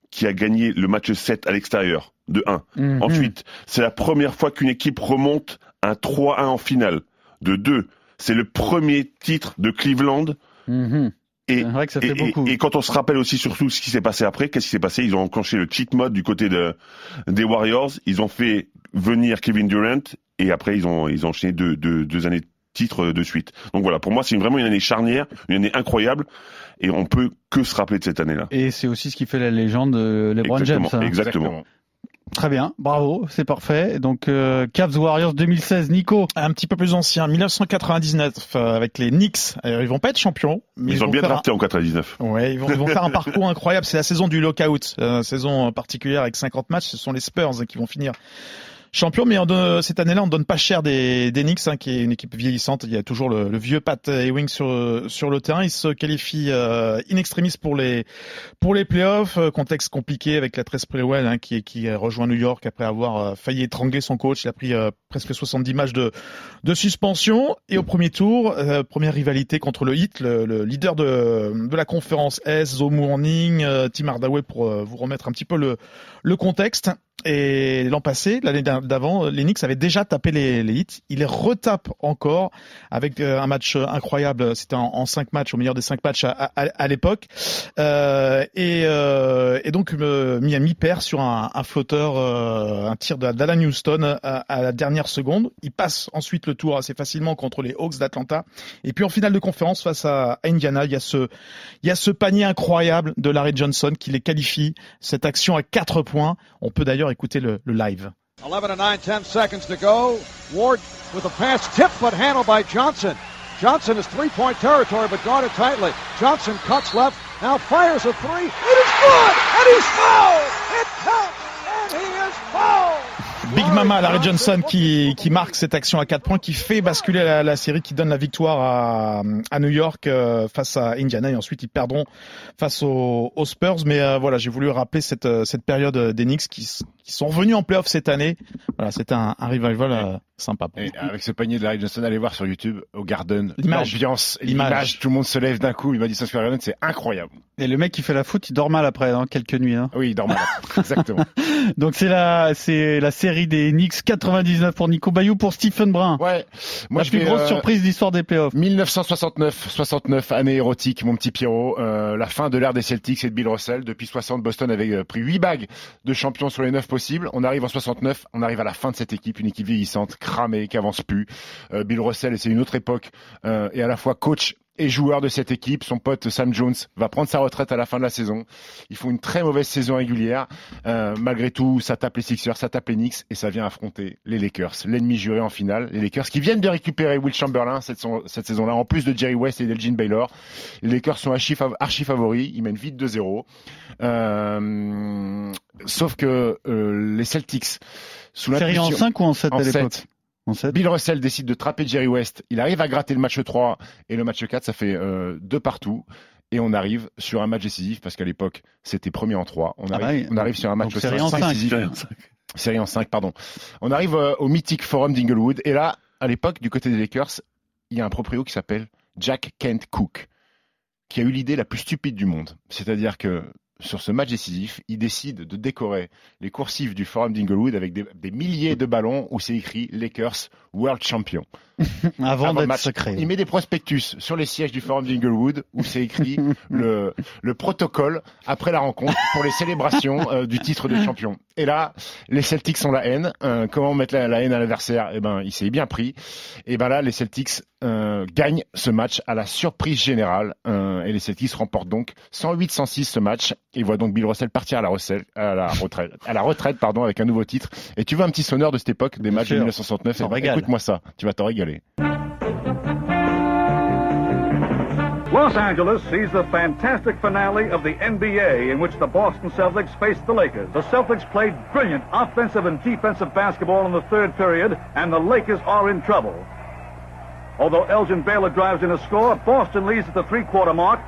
qui a gagné le match 7 à l'extérieur, de 1. Mhm. Ensuite, c'est la première fois qu'une équipe remonte un 3-1 en finale, de 2. C'est le premier titre de Cleveland. Mhm. Et, C'est vrai que ça fait et- et- beaucoup. et quand on se rappelle aussi surtout ce qui s'est passé après, qu'est-ce qui s'est passé? Ils ont enclenché le cheat mode du côté de, des Warriors. Ils ont fait venir Kevin Durant et après ils ont ils ont enchaîné deux, deux, deux années de titre de suite. Donc voilà, pour moi c'est vraiment une année charnière, une année incroyable et on peut que se rappeler de cette année-là. Et c'est aussi ce qui fait la légende de LeBron James. hein. exactement. Très bien, bravo, c'est parfait. Donc euh, Cavs Warriors 2016, Nico. Un petit peu plus ancien, 1999, euh, avec les Knicks. Alors, ils vont pas être champions, mais Ils, ont vont bien un- drafté en 99. Ouais, ils vont, ils vont faire un [laughs] parcours incroyable. C'est la saison du lockout, euh, saison particulière avec 50 matchs. Ce sont les Spurs qui vont finir champions. Mais on cette année-là, on donne pas cher des, des Knicks, hein, qui est une équipe vieillissante. Il y a toujours le, le vieux Pat Ewing sur sur le terrain. Ils se qualifient euh, in extremis pour les pour les playoffs. Euh, Contexte compliqué avec la Tress Sprewell hein, qui qui rejoint New York après avoir euh, failli étrangler son coach. Il a pris euh, presque 70 matchs de de suspension. Et au premier tour, euh, première rivalité contre le Heat, le, le leader de, de la conférence S, Zo Mourning, euh, Tim Hardaway pour vous remettre un petit peu le, le contexte. Et l'an passé, l'année d'avant, les Knicks avaient déjà tapé les, les Heat. Ils les retapent encore avec euh, un match incroyable. C'était en, cinq matchs, au meilleur des cinq matchs à, à, à l'époque. Euh, et, euh, et donc euh, Miami perd sur un, un flotteur, euh, un tir d'Alan Houston à, à la dernière seconde. Il passe ensuite le tour assez facilement contre les Hawks d'Atlanta. Et puis en finale de conférence face à Indiana, il y a ce, il y a ce panier incroyable de Larry Johnson qui les qualifie. Cette action à quatre points. On peut d'ailleurs écouter le, le live. 11 and 9, 10 seconds to go. Ward with a pass tipped but handled by Johnson. Johnson is three-point territory but guarded tightly. Johnson cuts left, now fires a three. It is good, and he's fouled. It counts, and he is fouled. Big Mama, Larry Johnson qui, qui marque cette action à 4 points, qui fait basculer la, la série, qui donne la victoire à, à New York euh, face à Indiana et ensuite ils perdront face aux, aux Spurs. Mais euh, voilà, j'ai voulu rappeler cette, euh, cette période des Knicks qui, qui sont revenus en playoff cette année. Voilà, c'était un, un revival euh, sympa. Et avec ce panier de Larry Johnson, allez voir sur YouTube, au Garden, l'ambiance, L'image. tout le monde se lève d'un coup, il m'a dit ça Garden, c'est incroyable. Et le mec qui fait la faute, il dort mal après, hein, quelques nuits. Hein. Oui, il dort mal. Exactement. [laughs] Donc c'est la, c'est la série des Knicks 99 pour Nico Bayou pour Stephen Brun. Ouais. Moi, la je plus vais, grosse euh, surprise d'histoire des playoffs. 1969, 69, année érotique, mon petit Pierrot. Euh, la fin de l'ère des Celtics et de Bill Russell. Depuis 60, Boston avait euh, pris 8 bagues de champions sur les 9 possibles. On arrive en 69, on arrive à la fin de cette équipe, une équipe vieillissante, cramée, qui avance plus. Euh, Bill Russell, et c'est une autre époque, euh, est à la fois coach et joueur de cette équipe. Son pote Sam Jones va prendre sa retraite à la fin de la saison. Ils font une très mauvaise saison régulière. Euh, malgré tout, ça tape les Sixers, ça tape les Knicks et ça vient affronter les Lakers, l'ennemi juré en finale. Les Lakers qui viennent de récupérer Will Chamberlain cette, son- cette saison-là, en plus de Jerry West et d'Elgin Baylor. Les Lakers sont archi, fav- archi favoris, ils mènent vite 2-0. Euh, sauf que euh, les Celtics, sous Série en l'impulsion- 5 ou en 7 en à l'époque sept. En 7. Bill Russell décide de trapper Jerry West. Il arrive à gratter le match 3 et le match 4, ça fait euh, deux partout. Et on arrive sur un match décisif parce qu'à l'époque, c'était premier en 3. On Ah bah oui. on arrive sur un match Donc, en. Série en 5, pardon. On arrive euh, au mythique forum d'Inglewood. Et là, à l'époque, du côté des Lakers, il y a un proprio qui s'appelle Jack Kent Cook, qui a eu l'idée la plus stupide du monde. C'est-à-dire que sur ce match décisif, il décide de décorer les coursifs du Forum d'Inglewood avec des, des milliers de ballons où c'est écrit Lakers World Champion. [laughs] Avant Avant d'être secret. Il met des prospectus sur les sièges du Forum d'Inglewood où c'est écrit [laughs] le, le protocole après la rencontre pour les célébrations euh, du titre de champion. Et là, les Celtics ont la haine. Euh, comment mettre la, la haine à l'adversaire? Eh ben, il s'est bien pris. Et ben là, les Celtics euh, gagnent ce match à la surprise générale. Euh, et les Celtics remportent donc 108-106 ce match. Et voient donc Bill Russell partir à la, recette, à la retraite, à la retraite pardon, avec un nouveau titre. Et tu veux un petit sonneur de cette époque, des matchs de sûr. 1969 Ça Eh ben, régale. Écoute-moi ça, tu vas t'en régaler. Los Angeles sees the fantastic finale of the NBA in which the Boston Celtics faced the Lakers. The Celtics played brilliant offensive and defensive basketball in the third period, and the Lakers are in trouble. Although Elgin Baylor drives in a score, Boston leads at the three-quarter mark.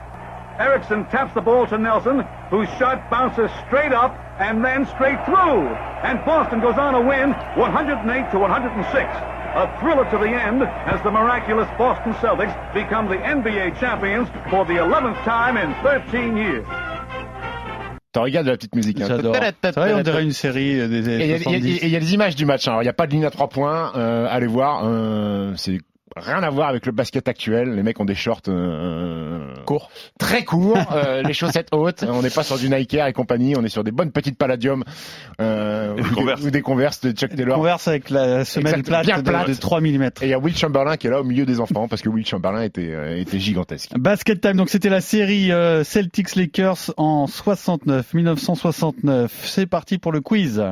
Erickson taps the ball to Nelson, whose shot bounces straight up and then straight through. And Boston goes on to win 108 to 106. A thriller to the end as the miraculous Boston Celtics become the NBA champions for the 11th time in 13 years. T'en régales de la petite musique. hein. J'adore. C'est vrai, on dirait une série euh, des Et il y, années y a- 70. et il y a des images du match. hein. Alors, Il n'y a pas de ligne à trois points. Euh, allez voir. euh, c'est rien à voir avec le basket actuel. Les mecs ont des shorts euh, Court. très courts, euh, [laughs] les chaussettes hautes. On n'est pas sur du Nike Air et compagnie. On est sur des bonnes petites Palladium euh, ou, des ou des Converse de Chuck Taylor. Converse avec la semelle plate, bien de- plate. De, 3 mm. Et il y a Will Chamberlain qui est là au milieu des enfants parce que Will Chamberlain était, euh, était gigantesque. Basket Time, donc c'était la série euh, Celtics Lakers en 69, 1969. C'est parti pour le quiz.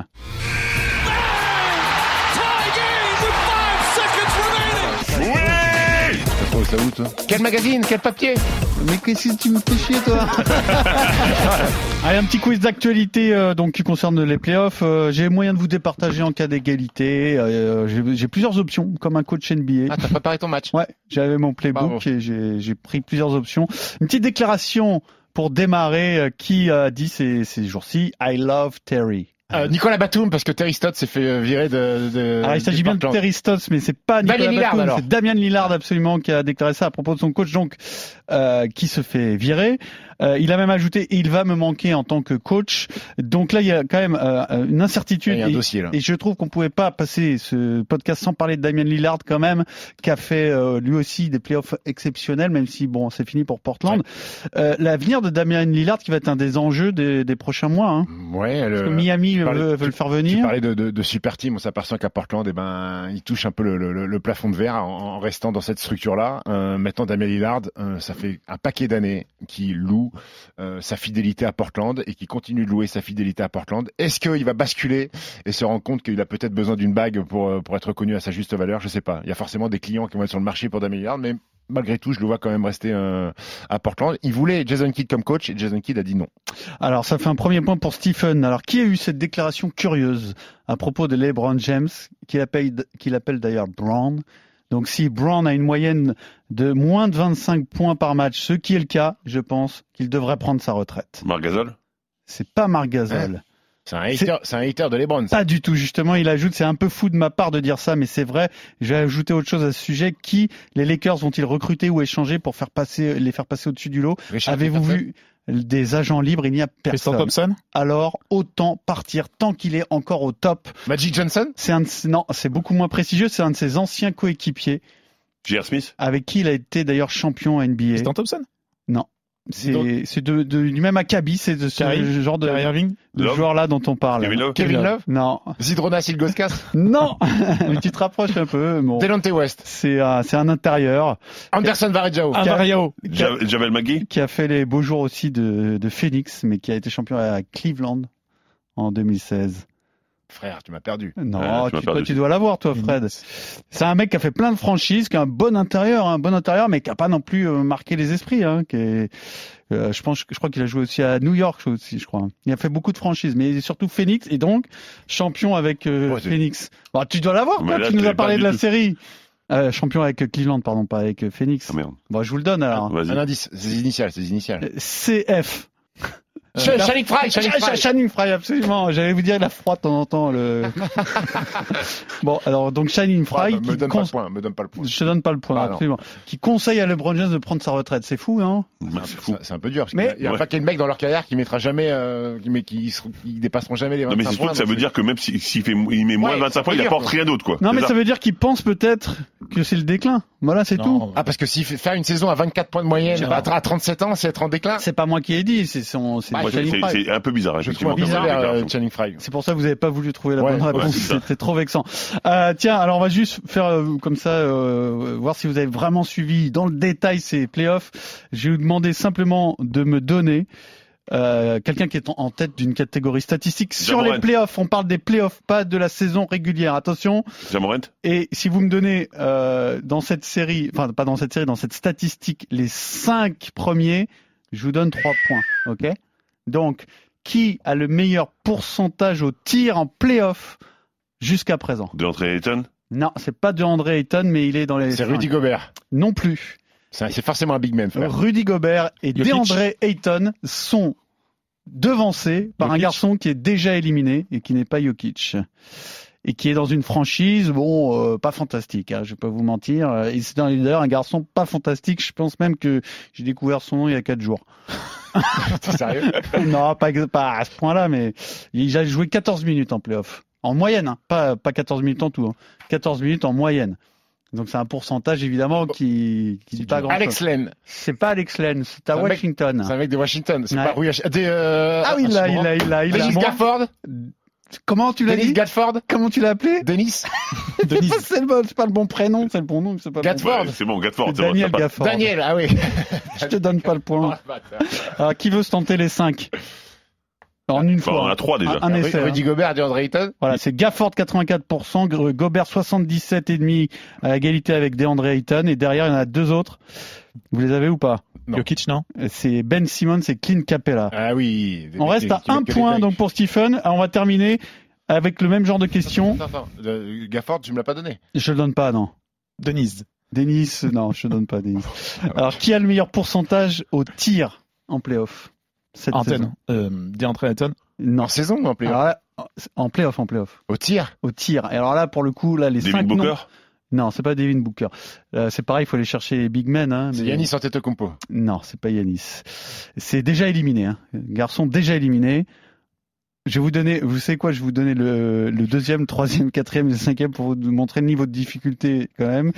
T'as trouvé ça où, toi Quel magazine Quel papier Mais qu'est-ce que tu me fais chier, toi [laughs] Allez, un petit quiz d'actualité euh, donc qui concerne les playoffs. Euh, j'ai moyen de vous départager en cas d'égalité. Euh, j'ai- j'ai plusieurs options, comme un coach NBA. Ah, t'as préparé ton match Ouais, j'avais mon playbook Bravo. et j'ai j'ai pris plusieurs options. Une petite déclaration pour démarrer. euh, qui a dit ces, ces jours-ci I love Terry? Euh, Nicolas Batum parce que Terry Stott s'est fait euh, virer de. de Alors, il s'agit bien de. Terry Stotts, mais c'est pas Nicolas Lillard, Batum, c'est Damien Lillard absolument qui a déclaré ça à propos de son coach, donc euh, qui se fait virer. Euh, il a même ajouté il va me manquer en tant que coach. Donc là, il y a quand même euh, une incertitude. Il y a un et, dossier, là. et je trouve qu'on pouvait pas passer ce podcast sans parler de Damien Lillard quand même, qui a fait euh, lui aussi des playoffs exceptionnels, même si bon, c'est fini pour Portland. Euh, L'avenir de Damien Lillard qui va être un des enjeux des, des prochains mois. Hein. Ouais, Parce le- que Miami tu parlais- veut, veut tu- le faire Tu venir. parlais de, de, de super team, on s'aperçoit qu'à Portland, eh ben, il touche un peu le, le, le plafond de verre en, en restant dans cette structure-là. Euh, maintenant, Damien Lillard, euh, ça fait un paquet d'années qu'il loue euh, sa fidélité à Portland et qu'il continue de louer sa fidélité à Portland. Est-ce qu'il va basculer et se rendre compte qu'il a peut-être besoin d'une bague pour, euh, être reconnu à sa juste valeur? Je sais pas. Il y a forcément des clients qui vont être sur le marché pour Damien Lillard, mais malgré tout, je le vois quand même rester euh, à Portland. Il voulait Jason Kidd comme coach et Jason Kidd a dit non. Alors, ça fait un premier point pour Stephen. Alors, qui a eu cette déclaration curieuse à propos de LeBron James, qu'il appelle d'ailleurs Brown? Donc, si Brown a une moyenne de moins de 25 points par match, ce qui est le cas, je pense qu'il devrait prendre sa retraite. Marc Gasol? C'est pas Marc Gasol. C'est un hater, c'est un hater de LeBron. ça. Pas du tout, justement. Il ajoute, c'est un peu fou de ma part de dire ça, mais c'est vrai. Je vais ajouter autre chose à ce sujet. Qui, les Lakers, vont-ils recruter ou échanger pour faire passer, les faire passer au-dessus du lot? Avez-vous vu des agents libres Il n'y a Tristan personne. Thompson alors autant partir tant qu'il est encore au top. Magic Johnson C'est un de non, c'est beaucoup moins prestigieux, c'est un de ses anciens coéquipiers J.R. Smith avec qui il a été d'ailleurs champion NBA. Tristan Thompson C'est c'est de, de- du même acabit, c'est de ce genre de, de Love joueur là dont on parle. Kevin Love Kevin Love Non, Zidronas Ilgoskas [laughs] non, mais [laughs] tu te rapproches un peu. Bon. Delonte West C'est un, c'est un intérieur Anderson Varejao Ah, Ja- Javel McGee qui a fait les beaux jours aussi de, de Phoenix, mais qui a été champion à Cleveland en 2016. Frère, tu m'as perdu. Non, tu toi, tu dois l'avoir, toi, Fred. C'est un mec qui a fait plein de franchises, qui a un bon intérieur, un bon intérieur, mais qui a pas non plus euh, marqué les esprits. Hein, qui est, euh, je pense, je crois qu'il a joué aussi à New York aussi, je crois. Il a fait beaucoup de franchises, mais surtout Phoenix et donc champion avec euh, Ouais, Phoenix. Bon, tu dois l'avoir, toi. là, Tu nous as parlé de la tout. série. Euh, champion avec Cleveland, pardon, pas avec Phoenix. Ah merde. Bon, je vous le donne alors. Un indice, c'est initial, c'est initial. CF. La- Channing Frye, Channing Frye, absolument. J'allais vous dire, il a froid de temps en temps. Le... [laughs] bon, alors donc Channing Ouais, qui me donne pas le point, me donne pas le point. je te donne pas le point, Ah, absolument. Qui conseille à LeBron James de prendre sa retraite. C'est fou, hein C'est fou. C'est un peu dur parce Mais- qu'il y a- il y a un paquet de mecs dans leur carrière qui mettra jamais, euh, qui, mais qui, seront- qui dépasseront jamais les 25 Non mais points, que ça veut dire que même s'il il met moins Ouais, de 25 points, il apporte rien d'autre quoi. Non, mais ça. veut dire qu'il pense peut-être que c'est le déclin. Voilà, c'est tout. Non, Ah parce que s'il fait faire une saison à 24 points de moyenne à, pas. à 37 ans, c'est être en déclin. C'est pas moi qui ai dit, c'est son, c'est un peu bizarre, effectivement. euh, Channing Frye. C'est pour ça que vous n'avez pas voulu trouver la Ouais, bonne réponse. C'était trop vexant. Euh, tiens, alors on va juste faire euh, comme ça, euh, voir si vous avez vraiment suivi dans le détail ces playoffs. Je vais vous demander simplement de me donner euh, quelqu'un qui est en, en tête d'une catégorie statistique sur Jamorant. les playoffs. On parle des playoffs, pas de la saison régulière. Attention. Jamorant Et si vous me donnez euh, dans cette série, enfin pas dans cette série, dans cette statistique, les cinq premiers, je vous donne trois points. Ok? Donc, qui a le meilleur pourcentage au tir en playoff jusqu'à présent? De l'entrée Ayton? Non, c'est pas de André Ayton, mais il est dans les. C'est. Rudy Gobert. Non plus. C'est forcément un big man, frère. Rudy Gobert et. DeAndre Ayton sont devancés par un garçon qui est déjà éliminé et qui n'est pas Jokic. Et qui est dans une franchise, bon, euh, pas fantastique, hein, je vais pas vous mentir. Et c'est d'ailleurs un garçon pas fantastique. Je pense même que j'ai découvert son nom il y a quatre jours. [laughs] T'es sérieux? [laughs] Non, pas, pas à ce point-là, mais il a joué 14 minutes en playoff. En moyenne, hein, pas, pas 14 minutes en tout. hein. 14 minutes en moyenne. Donc c'est un pourcentage évidemment qui, qui dit pas grand Alex Len. C'est pas Alex Len, c'est à Washington. C'est un mec de Washington. C'est Ouais. pas Rui H- des, euh, Ah oui, il l'a, il l'a, il l'a, Gafford. Comment tu l'as dit Gatford. Comment tu l'as appelé Denis. Denis. [laughs] C'est bon, pas le bon prénom, c'est le bon nom, c'est pas le bon. Gatford. Ouais, C'est bon, Gatford. C'est bon, Daniel. Gafford. Daniel, ah oui. [laughs] Je te donne pas le point. [laughs] Alors, qui veut se tenter les cinq En une Enfin, fois. on a trois déjà. Un, un essai. hein. Rudy Gobert, DeAndre Ayton. Voilà, c'est Gafford 84%, Go- Gobert 77,5 à égalité avec DeAndre Ayton et derrière il y en a deux autres. Vous les avez ou pas? Non. Jokic, non C'est Ben Simmons et Clint Capella. Ah oui. On reste à un point donc pour Stephen. Alors, on va terminer avec le même genre de attends. Euh, Gafford, tu me l'as pas donné. Je le donne pas, non. Denise. Denis, non, je te donne pas Denis. Alors, qui a le meilleur pourcentage au tir en playoff cette Antenne. saison? Euh. Non. En saison ou en playoff là, en playoff, en playoff. Au tir. Au tir. Et alors là, pour le coup, là, les Devin cinq noms- Non, c'est pas Devin Booker. Euh, c'est pareil, il faut aller chercher les big men. Hein, C'est mais- Yanis Antetokounmpo. Non, c'est pas Yanis. C'est déjà éliminé. Hein. Garçon déjà éliminé. Je vais vous donner, vous savez quoi, je vais vous donner le, le deuxième, troisième, quatrième et le cinquième pour vous montrer le niveau de difficulté quand même.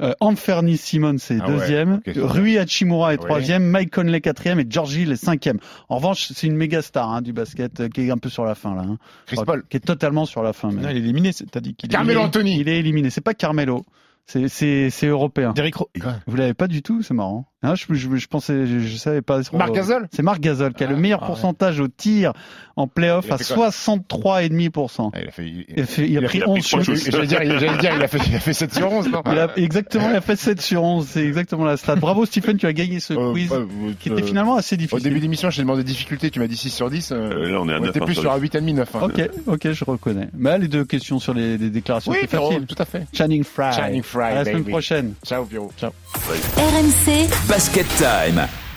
Euh, Anferni Simon, c'est Ah deuxième. Rui Hachimura est Ouais. troisième. Mike Conley quatrième et Georgie Hill est cinquième. En revanche, c'est une méga star hein, du basket euh, qui est un peu sur la fin là. Hein. Chris Enfin, Paul. Qui est totalement sur la fin. même. Non, il est éliminé, t'as dit qu'il est Carmelo éliminé. Anthony. Il est éliminé. C'est pas Carmelo. C'est, c'est, c'est européen. Derrick Ro- Vous l'avez pas du tout, c'est marrant. Hein, je, je, je pensais, je, je savais pas. Marc Gasol C'est Marc Gasol qui a le meilleur ah ouais. pourcentage au tir en playoff à fait quoi 63,5%. Ah, il a fait. il- Il a, fait- il a il a pris fait- il a 11 pris trois sur- choses. J'allais dire, il- j'allais dire, il a fait, il a fait 7 sur 11, non il a, exactement, il a fait 7 sur 11. C'est exactement la stat. Bravo Stephen, tu as gagné ce Euh, quiz ouais, qui euh, était finalement assez Au difficile. début d'émission, je t'ai demandé difficulté, tu m'as dit 6 sur 10. Euh, là, on est à neuf, était hein, plus sur un dix. 8,5, 9. hein. Ok, ok, je reconnais. Mais les deux questions sur les, les déclarations, Oui, c'est facile. tout à fait. Channing Frye. Channing Frye, À la semaine prochaine. Ciao, Pierrot. Ciao. RMC Basket Time.